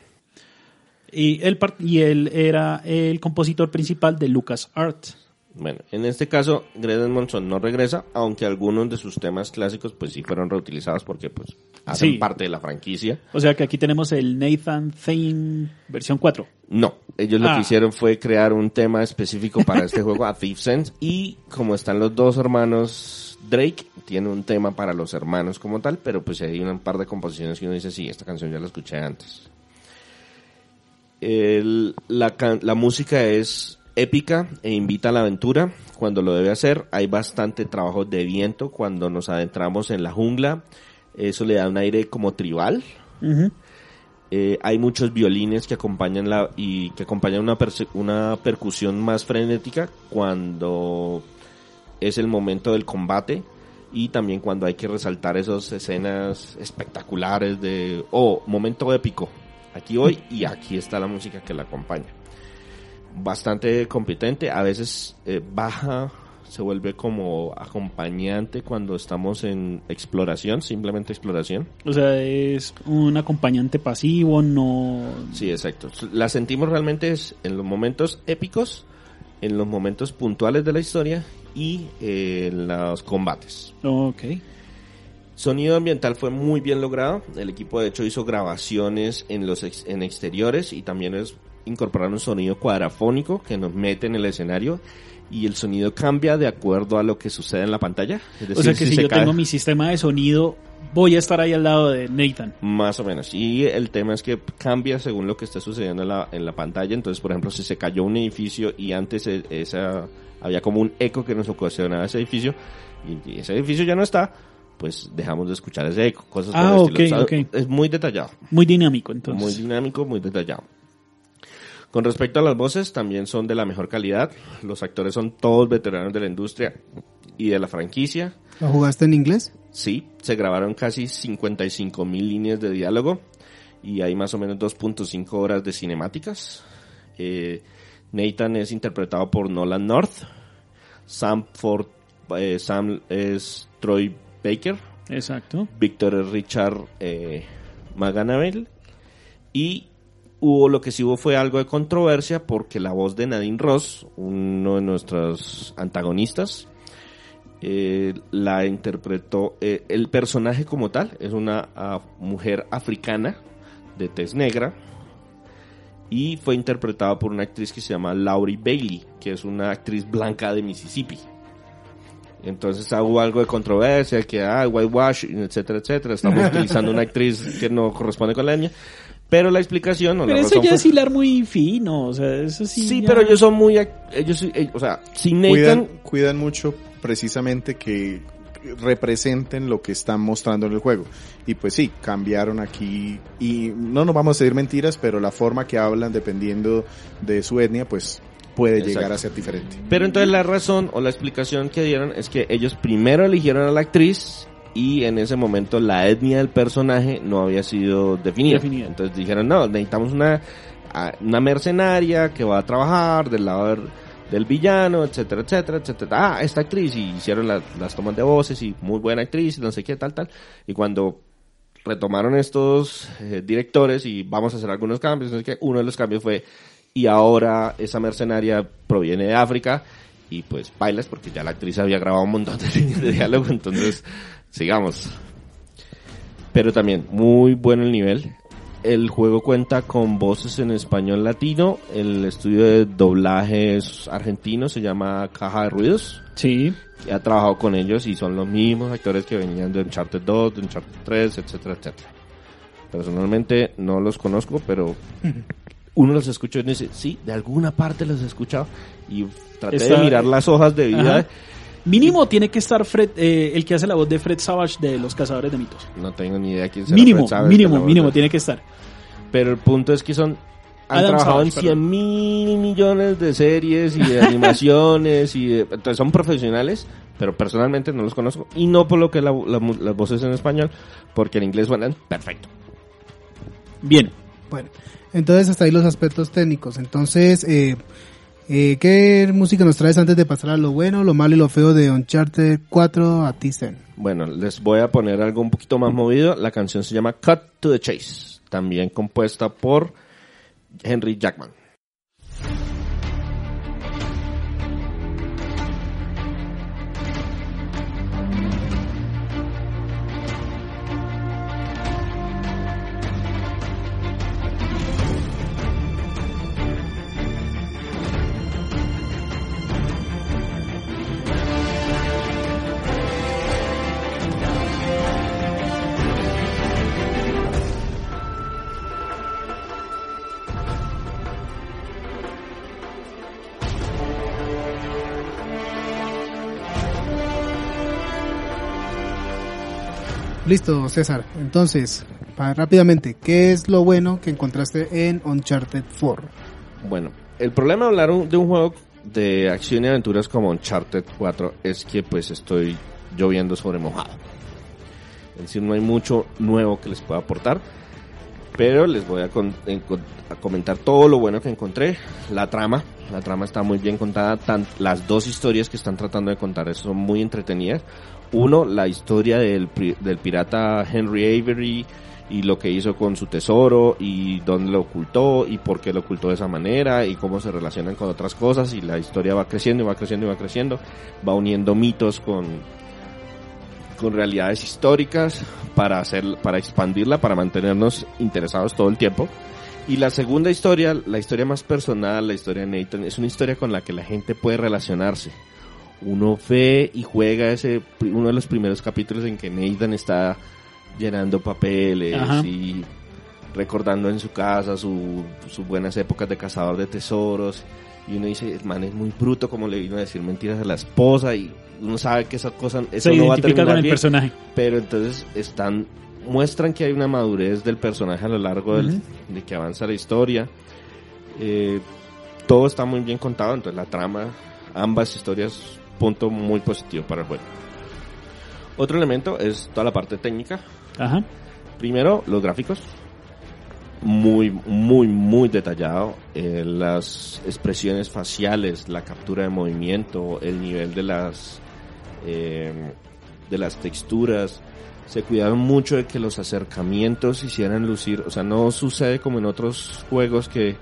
Y él, y él era el compositor principal de Lucas Art. Bueno, en este caso, Greg Edmondson no regresa, aunque algunos de sus temas clásicos pues sí fueron reutilizados porque pues hacen Sí. parte de la franquicia. O sea que aquí tenemos el Nathan Theme versión 4. No, ellos lo Ah. que hicieron fue crear un tema específico para este juego, a Thief Sense, y como están los dos hermanos Drake, tiene un tema para los hermanos como tal, pero pues hay un par de composiciones que uno dice, sí, esta canción ya la escuché antes. El- la, la música es épica e invita a la aventura cuando lo debe hacer. Hay bastante trabajo de viento cuando nos adentramos en la jungla. Eso le da un aire como tribal. Eh, hay muchos violines que acompañan la y que acompañan una, una percusión más frenética cuando es el momento del combate y también cuando hay que resaltar esas escenas espectaculares de oh momento épico aquí hoy y aquí está la música que la acompaña bastante competente a veces eh, baja se vuelve como acompañante cuando estamos en exploración simplemente exploración O sea, es un acompañante pasivo, no... Sí, exacto. La sentimos realmente es en los momentos épicos, en los momentos puntuales de la historia y eh, en los combates. Ok. Sonido ambiental fue muy bien logrado. El equipo de hecho hizo grabaciones en los ex- en exteriores y también es incorporar un sonido cuadrafónico que nos mete en el escenario y el sonido cambia de acuerdo a lo que sucede en la pantalla. Es O sea que si, se yo cae- tengo mi sistema de sonido, voy a estar ahí al lado de Nathan. Más o menos. Y el tema es que cambia según lo que esté sucediendo en la, en la pantalla. Entonces, por ejemplo, si se cayó un edificio y antes e- esa, había como un eco que nos ocasionaba ese edificio y ese edificio ya no está, pues dejamos de escuchar ese eco. Cosas por Ah, el ok, estilo. O sea, ok. Es muy detallado. Muy dinámico, entonces. Muy dinámico, muy detallado. Con respecto a las voces, también son de la mejor calidad. Los actores son todos veteranos de la industria y de la franquicia. ¿lo jugaste en inglés? Sí, se grabaron casi 55 mil líneas de diálogo y hay más o menos 2.5 horas de cinemáticas. Eh, Nathan es interpretado por Nolan North. Sam Ford, eh, Sam es Troy Baker. Exacto. Víctor Richard eh, Maganabel. Y hubo lo que sí hubo fue algo de controversia porque la voz de Nadine Ross, uno de nuestros antagonistas, eh, la interpretó eh, el personaje como tal es una ah, mujer africana de tez negra y fue interpretada por una actriz que se llama Laurie Bailey que es una actriz blanca de Mississippi entonces ah, hubo algo de controversia que ah whitewash etcétera etcétera estamos utilizando una actriz que no corresponde con la etnia Pero la explicación o Pero la eso razón ya fue- es hilar muy fino, o sea, eso sí. Sí, ya- pero ellos son muy... ac- Ellos, eh, o sea, sin Nathan... Cuidan, cuidan mucho precisamente que representen lo que están mostrando en el juego. Y pues sí, cambiaron aquí y no nos vamos a decir mentiras, pero la forma que hablan dependiendo de su etnia, pues puede Exacto. llegar a ser diferente. Pero entonces la razón o la explicación que dieron es que ellos primero eligieron a la actriz y en ese momento la etnia del personaje no había sido definida. Definida. Entonces dijeron, no, necesitamos una, a- una mercenaria que va a trabajar del lado del, del villano, etcétera, etcétera, etcétera. Ah, esta actriz y hicieron la- las tomas de voces y muy buena actriz y no sé qué, tal, tal. Y cuando retomaron estos eh, directores y vamos a hacer algunos cambios, no sé qué, uno de los cambios fue y ahora esa mercenaria proviene de África y pues bailas porque ya la actriz había grabado un montón de líneas de diálogo, entonces sigamos. Pero también muy bueno el nivel. El juego cuenta con voces en español latino. El estudio de doblajes argentino se llama Caja de Ruidos. Sí. que ha trabajado con ellos y son los mismos actores que venían de Uncharted 2, de Uncharted 3, etcétera, etcétera. Personalmente no los conozco, pero uno los escuchó y dice, sí, de alguna parte los he escuchado. Y traté Está- de mirar las hojas de vida. Ajá. Mínimo tiene que estar Fred, eh, el que hace la voz de Fred Savage de Los Cazadores de Mitos. No tengo ni idea quién será Mínimo, Fred Savage, mínimo, mínimo tiene que estar. Pero el punto es que son han Adam trabajado Savage, en 100 perdón. mil millones de series y de animaciones y de- entonces son profesionales, pero personalmente no los conozco y no por lo que la- la las voces en español, porque en inglés suenan perfecto. Bien. Bueno, entonces hasta ahí los aspectos técnicos. Entonces, eh, eh, ¿qué música nos traes antes de pasar a lo bueno, lo malo y lo feo de Uncharted 4 a Tizen? Bueno, les voy a poner algo un poquito más movido. La canción se llama Cut to the Chase, también compuesta por Henry Jackman. Listo, César. Entonces, para, rápidamente, ¿qué es lo bueno que encontraste en Uncharted 4? Bueno, el problema de hablar un- de un juego de acción y aventuras como Uncharted 4 es que pues estoy lloviendo sobre mojado. Es decir, no hay mucho nuevo que les pueda aportar, pero les voy a, con- a comentar todo lo bueno que encontré. La trama, la trama está muy bien contada, tan- las dos historias que están tratando de contar son muy entretenidas. Uno, la historia del, del pirata Henry Avery y lo que hizo con su tesoro y dónde lo ocultó y por qué lo ocultó de esa manera y cómo se relacionan con otras cosas y la historia va creciendo y va creciendo y va creciendo, va uniendo mitos con con realidades históricas para hacer para expandirla, para mantenernos interesados todo el tiempo. Y la segunda historia, la historia más personal, la historia de Nathan, es una historia con la que la gente puede relacionarse. Uno ve y juega ese uno de los primeros capítulos en que Nathan está llenando papeles Ajá. y recordando en su casa su- sus buenas épocas de cazador de tesoros. Y uno dice, el man es muy bruto, como le vino a decir mentiras a la esposa. Y uno sabe que esa cosa, eso Se no va a terminar con el bien personaje. pero entonces están muestran que hay una madurez del personaje a lo largo del- de que avanza la historia Eh, todo está muy bien contado entonces la trama ambas historias punto muy positivo para el juego otro elemento es toda la parte técnica Ajá. Primero, los gráficos. Muy, muy, muy detallado. Eh, las expresiones faciales, la captura de movimiento, el nivel de las, eh, de las texturas. Se cuidaron mucho de que los acercamientos hicieran lucir. O sea, no sucede como en otros juegos que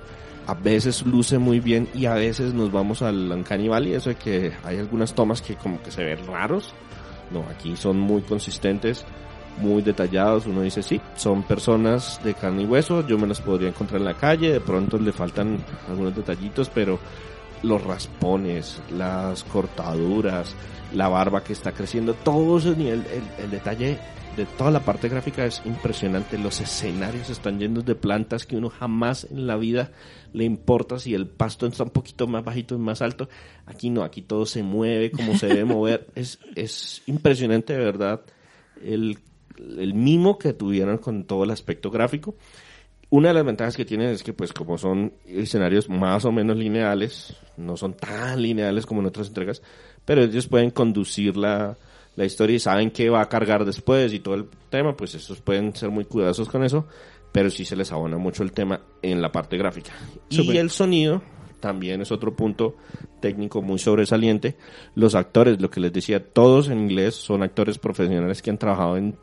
a veces luce muy bien y a veces nos vamos al Uncanny Valley. Eso de que hay algunas tomas que como que se ven raros. No, aquí son muy consistentes muy detallados. Uno dice, sí, son personas de carne y hueso, yo me las podría encontrar en la calle, de pronto le faltan algunos detallitos, pero los raspones, las cortaduras, la barba que está creciendo, todo ese nivel, el, el detalle de toda la parte gráfica es impresionante. Los escenarios están llenos de plantas que uno jamás en la vida le importa si el pasto está un poquito más bajito y más alto. Aquí no, aquí todo se mueve como se debe mover. Es, es impresionante de verdad el, el mimo que tuvieron con todo el aspecto gráfico. Una de las ventajas que tienen es que, pues, como son escenarios más o menos lineales, no son tan lineales como en otras entregas, pero ellos pueden conducir la, la historia y saben qué va a cargar después y todo el tema, pues esos pueden ser muy cuidadosos con eso, pero sí se les abona mucho el tema en la parte gráfica. Y el sonido también es otro punto técnico muy sobresaliente. Los actores, lo que les decía, todos en inglés son actores profesionales que han trabajado en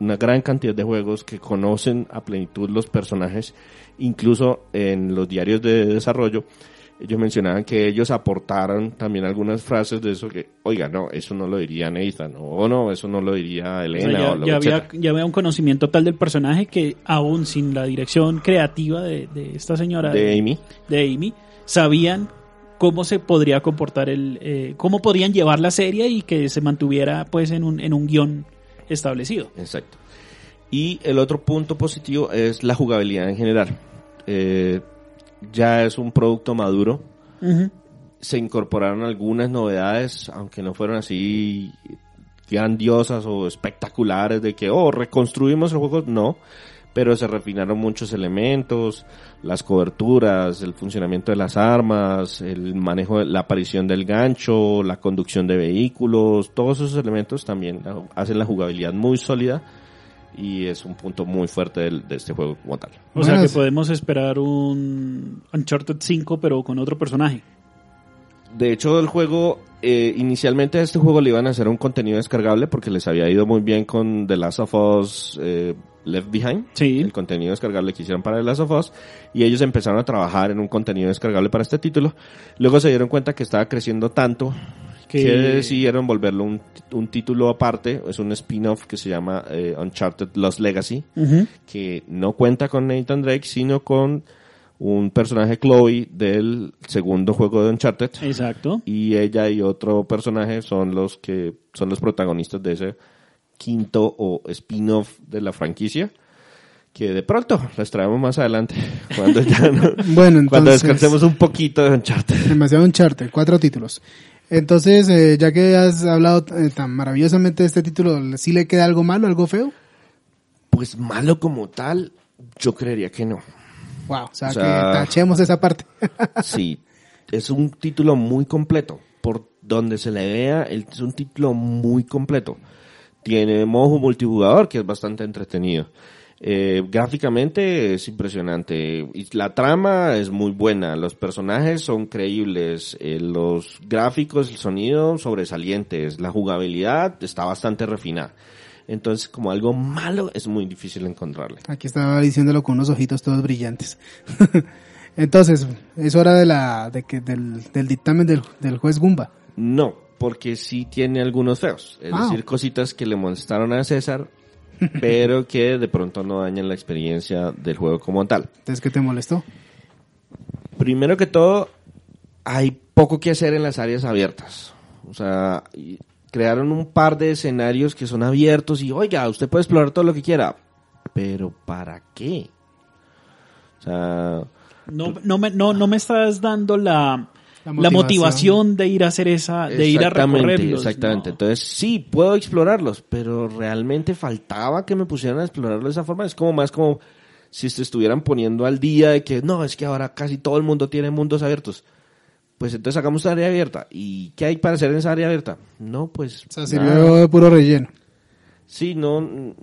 una gran cantidad de juegos que conocen a plenitud los personajes, incluso en los diarios de desarrollo. Ellos mencionaban que ellos aportaron también algunas frases de eso que, oiga, no, eso no lo diría Nathan, o no, eso no lo diría O sea, Elena, ya, o lo ya había, ya había un conocimiento tal del personaje que aún sin la dirección creativa de, de esta señora, de Amy. de Amy, sabían cómo se podría comportar el, eh, cómo podrían llevar la serie y que se mantuviera pues en un, en un guion establecido. Exacto. Y el otro punto positivo es la jugabilidad en general. Eh, ya es un producto maduro. Se incorporaron algunas novedades, aunque no fueron así grandiosas o espectaculares de que, oh, reconstruimos el juego. No, pero se refinaron muchos elementos, las coberturas, el funcionamiento de las armas, el manejo, la aparición del gancho, la conducción de vehículos, todos esos elementos también hacen la jugabilidad muy sólida y es un punto muy fuerte del- de, este juego como tal. O sea que sí. podemos esperar un Uncharted 5 pero con otro personaje. De hecho, el juego, eh, inicialmente a este juego le iban a hacer un contenido descargable porque les había ido muy bien con The Last of Us eh, Left Behind. Sí. El contenido descargable que hicieron para The Last of Us. Y ellos empezaron a trabajar en un contenido descargable para este título. Luego se dieron cuenta que estaba creciendo tanto que, decidieron volverlo un, un título aparte. Es un spin-off que se llama eh, Uncharted Lost Legacy que no cuenta con Nathan Drake, sino con un personaje Chloe del segundo juego de Uncharted. Exacto. Y ella y otro personaje son los que son los protagonistas de ese quinto o spin-off de la franquicia. Que de pronto les traemos más adelante. Cuando ya no- Bueno, cuando entonces- descansemos un poquito de Uncharted. Demasiado Uncharted, cuatro títulos. Entonces, eh, ya que has hablado eh, tan maravillosamente de este título, ¿sí le queda algo malo, algo feo? Pues malo como tal, yo creería que no. Wow, o sea, O sea- que tachemos esa parte. Sí, es un título muy completo. Por donde se le vea, es un título muy completo. Tiene modo multijugador, que es bastante entretenido. Eh, gráficamente es impresionante. Y la trama es muy buena. Los personajes son creíbles. eh, los gráficos, el sonido sobresalientes. La jugabilidad está bastante refinada. Entonces, como algo malo, es muy difícil encontrarle. Aquí estaba diciéndolo con unos ojitos todos brillantes. Entonces, es hora de la, de que, del, del dictamen del, del juez Gumba. No, porque sí tiene algunos feos. Es Ah. decir, cositas que le molestaron a César, pero que de pronto no dañan la experiencia del juego como tal. Entonces, ¿qué te molestó? Primero que todo, hay poco que hacer en las áreas abiertas. O sea, crearon un par de escenarios que son abiertos y, oiga, usted puede explorar todo lo que quiera. Pero ¿para qué? O sea, No, no, me, no, no me estás dando la, La la, motivación. de ir a hacer esa, de ir a Exactamente, recorrerlos. Exactamente. no. Entonces, sí, puedo explorarlos, pero realmente faltaba que me pusieran a explorarlo de esa forma. Es como más como si se estuvieran poniendo al día de que no, es que ahora casi todo el mundo tiene mundos abiertos. Pues entonces hagamos área abierta. ¿Y qué hay para hacer en esa área abierta? No, pues. O sea, sirvió de puro relleno. Sí, no. mm,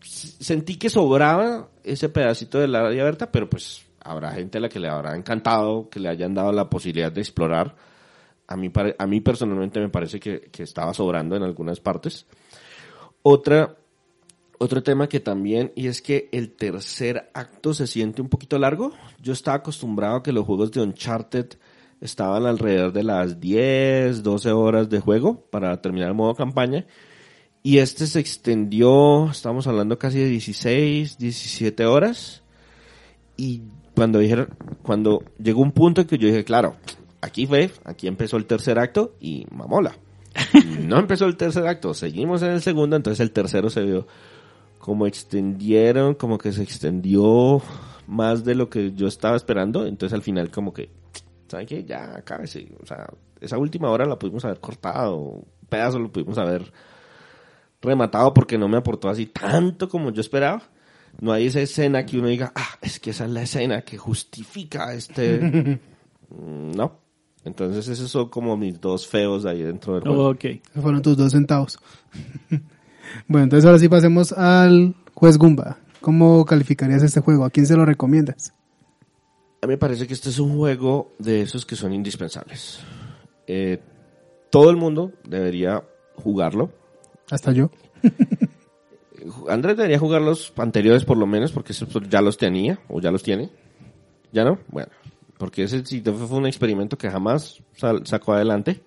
Sentí que sobraba ese pedacito del área abierta, pero pues habrá gente a la que le habrá encantado que le hayan dado la posibilidad de explorar. A mí, a mí personalmente me parece que, que estaba sobrando en algunas partes. Otra, otro tema que también, y es que el tercer acto se siente un poquito largo. Yo estaba acostumbrado a que los juegos de Uncharted estaban alrededor de las 10, 12 horas de juego para terminar el modo campaña. Y este se extendió, estamos hablando casi de 16, 17 horas. Y cuando dijeron, cuando llegó un punto en que yo dije, claro, aquí fue, aquí empezó el tercer acto y mamola. no empezó el tercer acto, seguimos en el segundo, entonces el tercero se vio como extendieron, como que se extendió más de lo que yo estaba esperando, entonces al final como que, ¿saben qué? Ya, cábese, o sea, esa última hora la pudimos haber cortado, un pedazo lo pudimos haber rematado porque no me aportó así tanto como yo esperaba. No hay esa escena que uno diga, ah, es que esa es la escena que justifica este... Mm, no. Entonces esos son como mis dos feos ahí dentro del juego. Ok. Esos fueron tus dos centavos. bueno, entonces ahora sí pasemos al juez Gumba. ¿Cómo calificarías este juego? ¿A quién se lo recomiendas? A mí me parece que este es un juego de esos que son indispensables. Eh, todo el mundo debería jugarlo. Hasta yo. Andrés debería jugar los anteriores por lo menos, porque ya los tenía, o ya los tiene. ¿Ya no? Bueno, porque ese fue un experimento que jamás sacó adelante.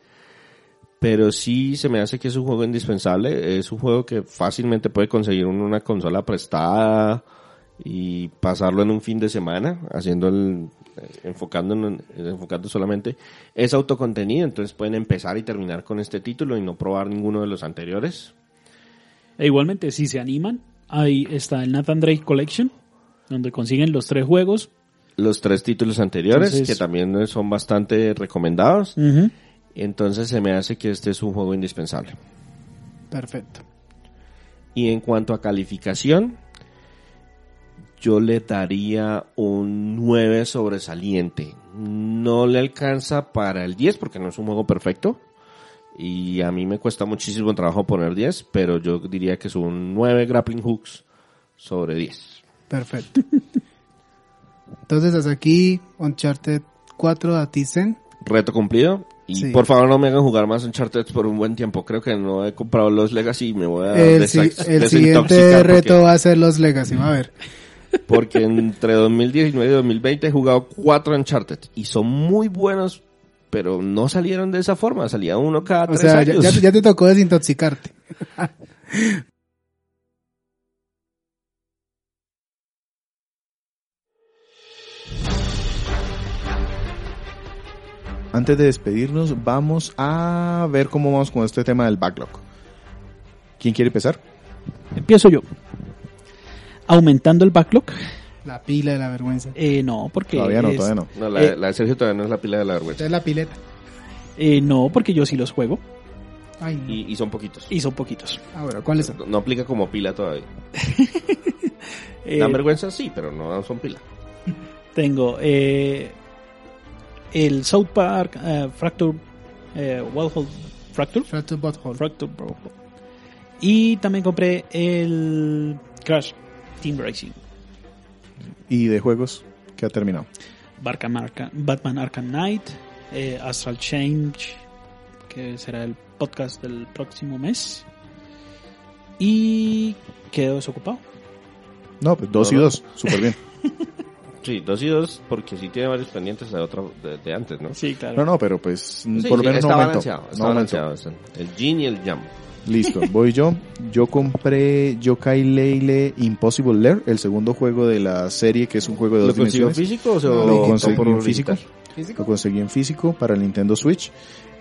Pero sí se me hace que es un juego indispensable. Es un juego que fácilmente puede conseguir una consola prestada y pasarlo en un fin de semana, haciendo el, eh, enfocando, en- enfocando solamente es autocontenido. Entonces pueden empezar y terminar con este título y no probar ninguno de los anteriores. E igualmente, si se animan, ahí está el Nathan Drake Collection, donde consiguen los tres juegos. los tres títulos anteriores, Entonces- que también son bastante recomendados. Entonces se me hace que este es un juego indispensable. Perfecto. Y en cuanto a calificación, yo le daría un 9 sobresaliente. No le alcanza para el 10 porque no es un juego perfecto. Y a mí me cuesta muchísimo trabajo poner 10, pero yo diría que es un 9 grappling hooks sobre 10. Perfecto. Entonces hasta aquí Uncharted 4 a Tizen. Reto cumplido. Y Sí. por favor no me hagan jugar más Uncharted por un buen tiempo. Creo que no he comprado los Legacy y me voy a El, si- el siguiente reto porque, va a ser los Legacy. Va a ver. porque entre 2019 y 2020 he jugado cuatro Uncharted y son muy buenos, pero no salieron de esa forma. Salía uno cada O tres sea, ya, años. ya- ya te tocó desintoxicarte. Antes de despedirnos, vamos a ver cómo vamos con este tema del backlog. ¿Quién quiere empezar? Empiezo yo. Aumentando el backlog. La pila de la vergüenza. Eh, no, porque. Todavía no, es- todavía no. No, la, Eh, la de Sergio todavía no es la pila de la vergüenza. Es la pileta. eh, no, porque yo sí los juego. Ay, no. Y, y son poquitos. Y son poquitos. Ah, bueno, ¿cuáles son? No, no aplica como pila todavía. Eh, Dan vergüenza sí, pero no son pila. tengo eh, el South Park eh, Fracture. Eh, Wellhole Fracture. Fractured Butthole. Fracture Bro. Y también compré el Crash Team Racing. ¿Y de juegos? ¿Qué ha terminado? Batman Arkham, Batman Arkham Knight, eh, Astral Change, que será el podcast del próximo mes. Y quedo desocupado. No, pues dos No, y no. dos, súper bien. Sí, dos y dos, porque sí tiene varios pendientes de, otra, de, de antes, ¿no? Sí, claro. No, no, pero pues Sí, por lo sí, menos está no aumentó. balanceado. Está No aumentó. balanceado. están. El Jin y el Jam. Listo, voy yo. Yo compré Yokai Leile Impossible Lair, el segundo juego de la serie, que es un juego de ¿Lo dos dimensiones. físico o No, Lo conseguí por en físico. Lo conseguí en físico para el Nintendo Switch.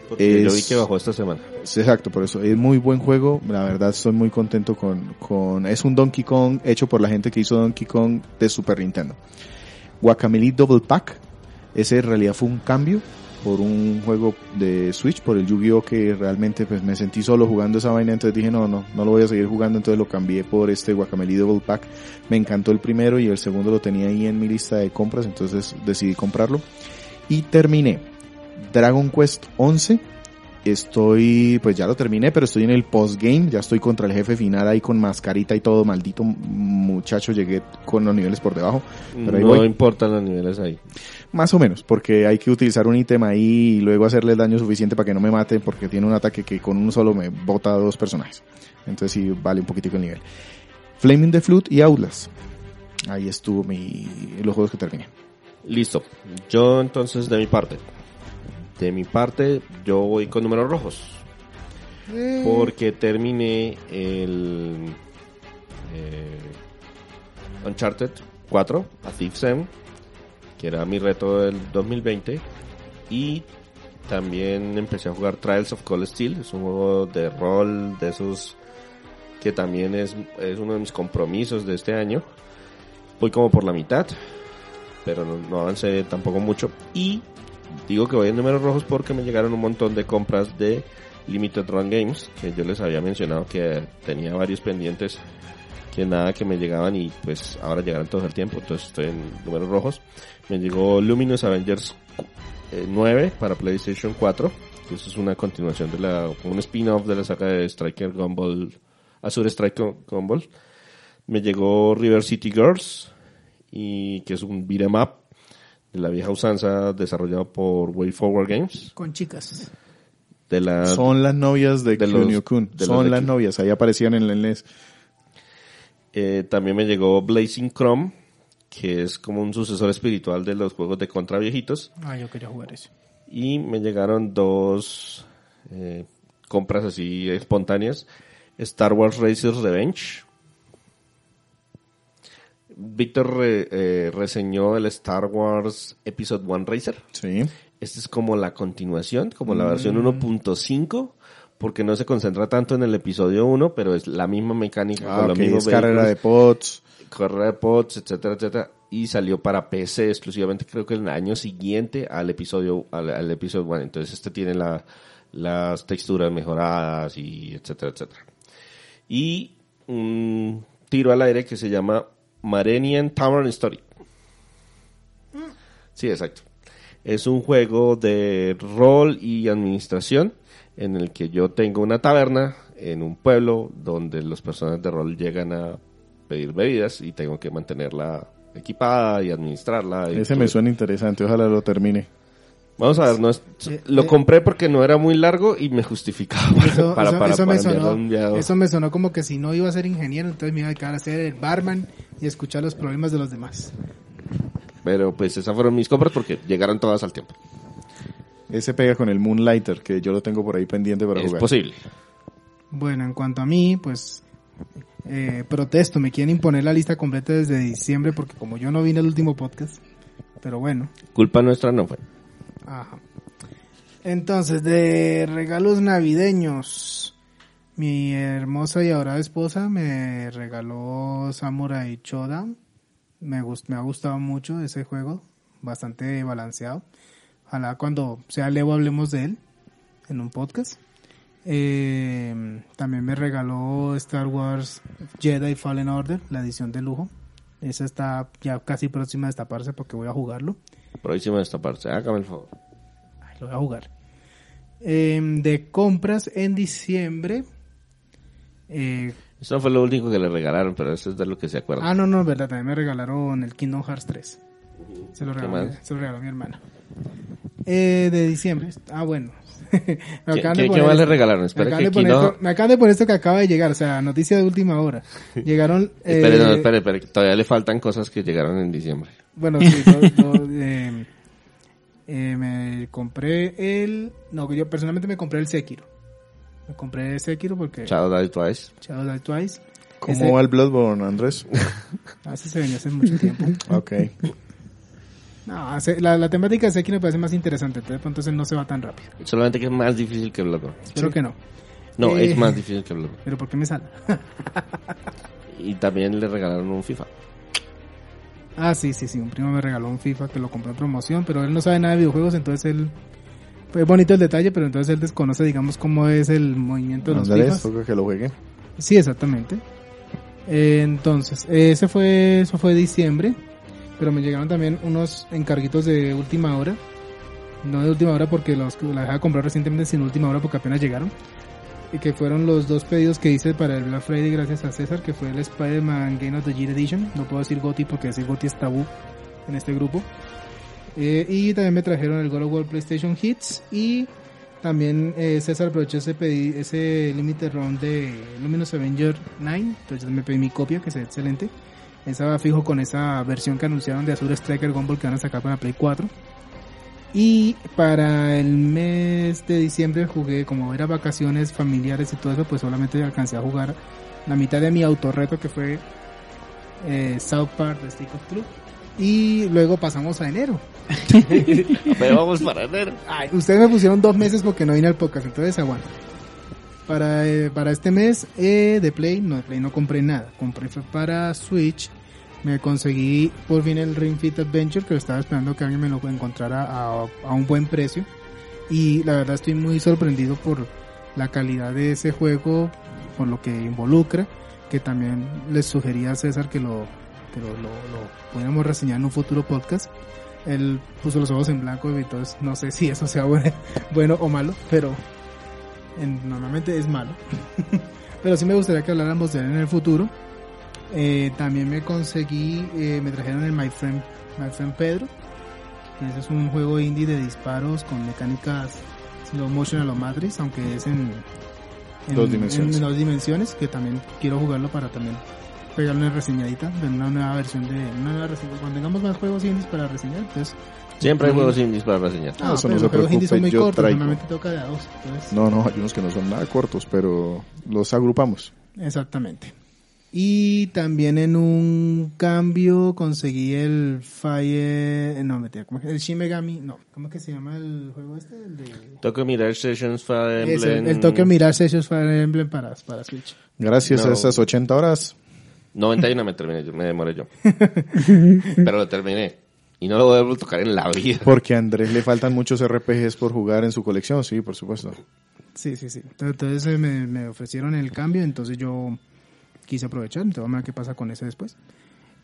Porque yo vi que bajó esta semana. Exacto, por eso. Es muy buen juego. La verdad, estoy muy contento con, con... Es un Donkey Kong hecho por la gente que hizo Donkey Kong de Super Nintendo. Guacamole Double Pack. Ese en realidad fue un cambio por un juego de Switch, por el Yu-Gi-Oh! que realmente pues me sentí solo jugando esa vaina, entonces dije no, no, no lo voy a seguir jugando, entonces lo cambié por este Guacamole Double Pack. Me encantó el primero y el segundo lo tenía ahí en mi lista de compras, entonces decidí comprarlo. Y terminé Dragon Quest 11 Estoy, pues ya lo terminé, pero estoy en el postgame, ya estoy contra el jefe final ahí con mascarita y todo, maldito muchacho, llegué con los niveles por debajo, pero ahí no voy. importan los niveles ahí. Más o menos, porque hay que utilizar un ítem ahí y luego hacerle el daño suficiente para que no me mate, porque tiene un ataque que con uno solo me bota a dos personajes. Entonces sí vale un poquitico el nivel. Flaming the Flute y Outlast. Ahí estuvo mi, los juegos que terminé. Listo. Yo entonces de mi parte. De mi parte yo voy con números rojos. Porque terminé el eh, Uncharted 4, A Thief's End, que era mi reto del 2020. Y También empecé a jugar Trials of Cold Steel, es un juego de rol de esos que también es, es uno de mis compromisos de este año. Voy como por la mitad, pero no, no avancé tampoco mucho. Y digo que voy en números rojos porque me llegaron un montón de compras de Limited Run Games, que yo les había mencionado que tenía varios pendientes que nada que me llegaban y pues ahora llegaron todos el tiempo, entonces estoy en números rojos. Me llegó Luminous Avengers eh, 9 para PlayStation 4, que eso es una continuación de la, un spin-off de la saga de Striker Gumball, Azure Striker Gumball. Me llegó River City Girls, y que es un beat'em up de la vieja usanza desarrollado por Way Forward Games. Con chicas. De la, Son las novias de, de los- Kunio Kun. de los Son las novias, ahí aparecían en el NES. Eh, también me llegó Blazing Chrome, que es como un sucesor espiritual de los juegos de contra viejitos. Ah, yo quería jugar eso. Y me llegaron dos eh, compras así espontáneas. Star Wars Racers Revenge. Víctor re- eh, reseñó el Star Wars Episode 1 Racer. Sí. Esta es como la continuación, como la versión 1.5, porque no se concentra tanto en el episodio 1, pero es la misma mecánica Ah, con los ok, mismos es carrera de pods. carrera de pods, etcétera, etcétera, y salió para PC exclusivamente, creo que el año siguiente al episodio al, al episodio 1. Entonces este tiene la- las texturas mejoradas y etcétera, etcétera. Y un tiro al aire que se llama Marenian Tavern Story. Sí, exacto. Es un juego de rol y administración en el que yo tengo una taberna en un pueblo donde los personajes de rol llegan a pedir bebidas y tengo que mantenerla equipada y administrarla. y Ese me suena interesante, ojalá lo termine. Vamos a ver, no es- Eh, lo eh. compré porque no era muy largo y me justificaba Eso, para, eso- para- eso para me sonó, eso me sonó como que si no iba a ser ingeniero, entonces me iba a quedar a ser el barman y escuchar los problemas de los demás. Pero pues esas fueron mis compras porque llegaron todas al tiempo. Ese pega con el Moonlighter, que yo lo tengo por ahí pendiente para es jugar. posible. Bueno, en cuanto a mí, pues eh, protesto, me quieren imponer la lista completa desde diciembre porque como yo no vine al último podcast, pero bueno, Culpa nuestra no fue. Ajá. Entonces, de regalos navideños, mi hermosa y ahora esposa me regaló Samurai Shodown. Me, gust- me ha gustado mucho ese juego, bastante balanceado. Ojalá cuando sea Levo hablemos de él en un podcast. Eh, también me regaló Star Wars Jedi Fallen Order, la edición de lujo. Esa está ya casi próxima a destaparse porque voy a jugarlo. Próxima esta parte. Hágame el favor. Ay, lo voy a jugar. Em, de compras en diciembre. eh, Eso fue lo único que le regalaron, pero eso es de lo que se acuerda. ah, no, no, verdad. También me regalaron el Kingdom Hearts 3. Se lo ¿Qué regaló, se lo regaló mi hermana. Eh, de diciembre. Ah, bueno. me, ¿Qué, de más le regalaron? Me Espera acaban, que de aquí poner no... esto, me acaban de poner esto que acaba de llegar, o sea, noticia de última hora. Llegaron. Espere, no, eh, espere, todavía le faltan cosas que llegaron en diciembre. Bueno, sí, lo- lo, eh, eh, me compré el... No, yo personalmente me compré el Sekiro. Me compré el Sekiro porque... Shadow Die Twice. Shadow Die Twice. ¿Cómo Ese- va el Bloodborne, Andrés? Ah, ese se venía hace mucho tiempo. ok. No, hace- la, la temática de Sekiro me parece más interesante, entonces no se va tan rápido. Solamente que es más difícil que Bloodborne. Espero que no. No, Eh. es más difícil que Bloodborne. Pero ¿por qué me sale? Y también le regalaron un FIFA. Ah, sí, sí, sí. Un primo me regaló un FIFA que lo compró en promoción, pero él no sabe nada de videojuegos, entonces él... Fue bonito el detalle, pero entonces él desconoce, digamos, cómo es el movimiento de los Andrés, FIFAs. que lo juegue. Sí, exactamente. Eh, entonces, ese fue, eso fue diciembre, pero me llegaron también unos encarguitos de última hora. No de última hora porque los la dejaba comprar recientemente, sino última hora porque apenas llegaron. Que fueron los dos pedidos que hice para el Black Friday gracias a César, que fue el Spider-Man Game of the Year Edition. No puedo decir GOTY porque decir GOTY es tabú en este grupo. Eh, y también me trajeron el God of War PlayStation Hits y también eh, César aprovechó ese, pedi- ese Limited Round de Luminous Avenger 9, entonces me pedí mi copia, que es excelente. Esa fijo con esa versión que anunciaron de Azure Striker Gumball que van a sacar para Play 4. Y para el mes de diciembre jugué, como era vacaciones familiares y todo eso, pues solamente alcancé a jugar la mitad de mi autorreto que fue eh, South Park The Stick of Truth. Y luego pasamos a enero. Pero vamos para enero. Ay, ustedes me pusieron dos meses porque no vine al podcast, entonces aguanta. Para, eh, para este mes eh, de Play, no, de Play no compré nada. Compré fue para Switch. Me conseguí por fin el Ring Fit Adventure, que lo estaba esperando que alguien me lo encontrara a, un buen precio. Y la verdad estoy muy sorprendido por la calidad de ese juego, por lo que involucra, que también les sugería a César que lo, que lo, lo, lo pudiéramos reseñar en un futuro podcast. Él puso los ojos en blanco y entonces no sé si eso sea bueno, o malo, pero en- normalmente es malo. pero sí me gustaría que habláramos de él en el futuro. Eh, también me conseguí, eh, me trajeron el My Friend, My Friend Pedro. Ese es un juego indie de disparos con mecánicas slow motion a lo Matrix, aunque es en, en Dos dimensiones. en dos dimensiones, que también quiero jugarlo para también pegarle una reseñadita de una nueva versión de una nueva reseña. Cuando tengamos más juegos indies para reseñar, entonces Siempre hay juegos indies para reseñar. Ah, eso pero no se los juegos indies son muy yo cortos, traigo. normalmente toca de a dos. Entonces, No, no, hay unos que no son nada cortos, pero los agrupamos. Exactamente. Y también en un cambio conseguí el Fire, no, mentira, ¿cómo es? el Shin Megami, no, ¿cómo es que se llama el juego este? El de Tokyo Mirage Sessions Fire Es el, Emblem. el Tokyo Mirage Sessions Fire Emblem para, para Switch. Gracias No. a esas 80 horas. 91 me terminé yo, me demoré yo. Pero lo terminé. Y no lo voy a tocar en la vida. Porque a Andrés le faltan muchos RPGs por jugar en su colección, sí, por supuesto. Sí, sí, sí. Entonces, entonces, eh, me, me ofrecieron el cambio, entonces yo quise aprovechar, entonces vamos a ver qué pasa con ese después.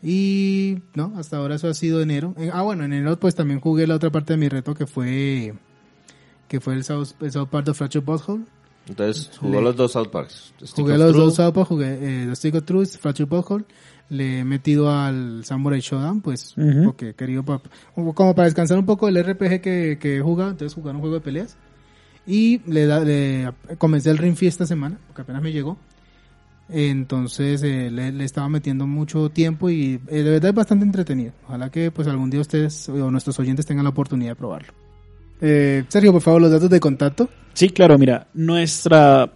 Y no, hasta ahora eso ha sido enero. Eh, ah, bueno, en enero pues también jugué la otra parte de mi reto que fue que fue el South, el South Park of Fractured Butthole. Entonces jugó Le- los dos South Parks. Stick Jugué of los Truth. dos South Park, jugué eh, The Stick of Truth, Fractured Butthole. Le he metido al Samurai Shodown, pues, Ujú. porque he querido, pa- como para descansar un poco del RPG que, que he jugado, entonces jugar un juego de peleas. Y le, da, le comencé el Ring Fit esta semana, porque apenas me llegó. Entonces eh, le, estaba metiendo mucho tiempo y eh, de verdad es bastante entretenido. Ojalá que pues algún día ustedes o nuestros oyentes tengan la oportunidad de probarlo. Eh, Sergio, por favor, los datos de contacto. Sí, claro, mira, nuestra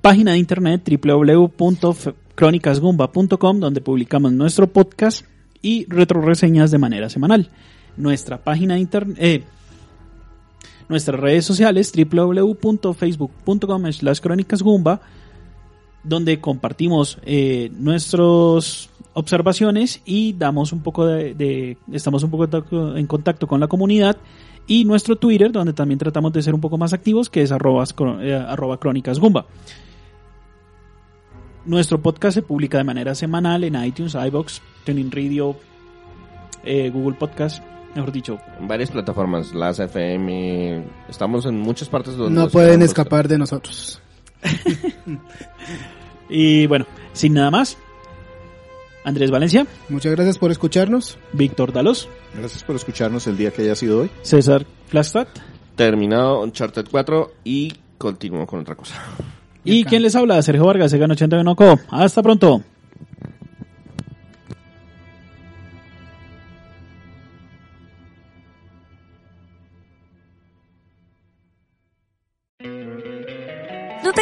página de internet www.cronicasgumba.com donde publicamos nuestro podcast y retroreseñas de manera semanal. Nuestra página de internet, nuestras redes sociales www.facebook.com slash crónicasgumba donde compartimos eh, nuestras observaciones y damos un poco de, de- estamos un poco en contacto con la comunidad y nuestro Twitter donde también tratamos de ser un poco más activos que es arroba, eh, arroba crónicas gumba nuestro podcast se publica de manera semanal en iTunes, iBox, Tuning Radio, eh, Google Podcast, mejor dicho, En varias plataformas, las FM, estamos en muchas partes donde No pueden escapar de nosotros. y bueno, sin nada más, Andrés Valencia, Muchas gracias por escucharnos. Víctor Dalos, Gracias por escucharnos el día que haya sido hoy. César Flagstad Terminado Uncharted 4 y continúo con otra cosa. y quien les habla, Sergio Vargas, Segan 81 Co. Hasta pronto.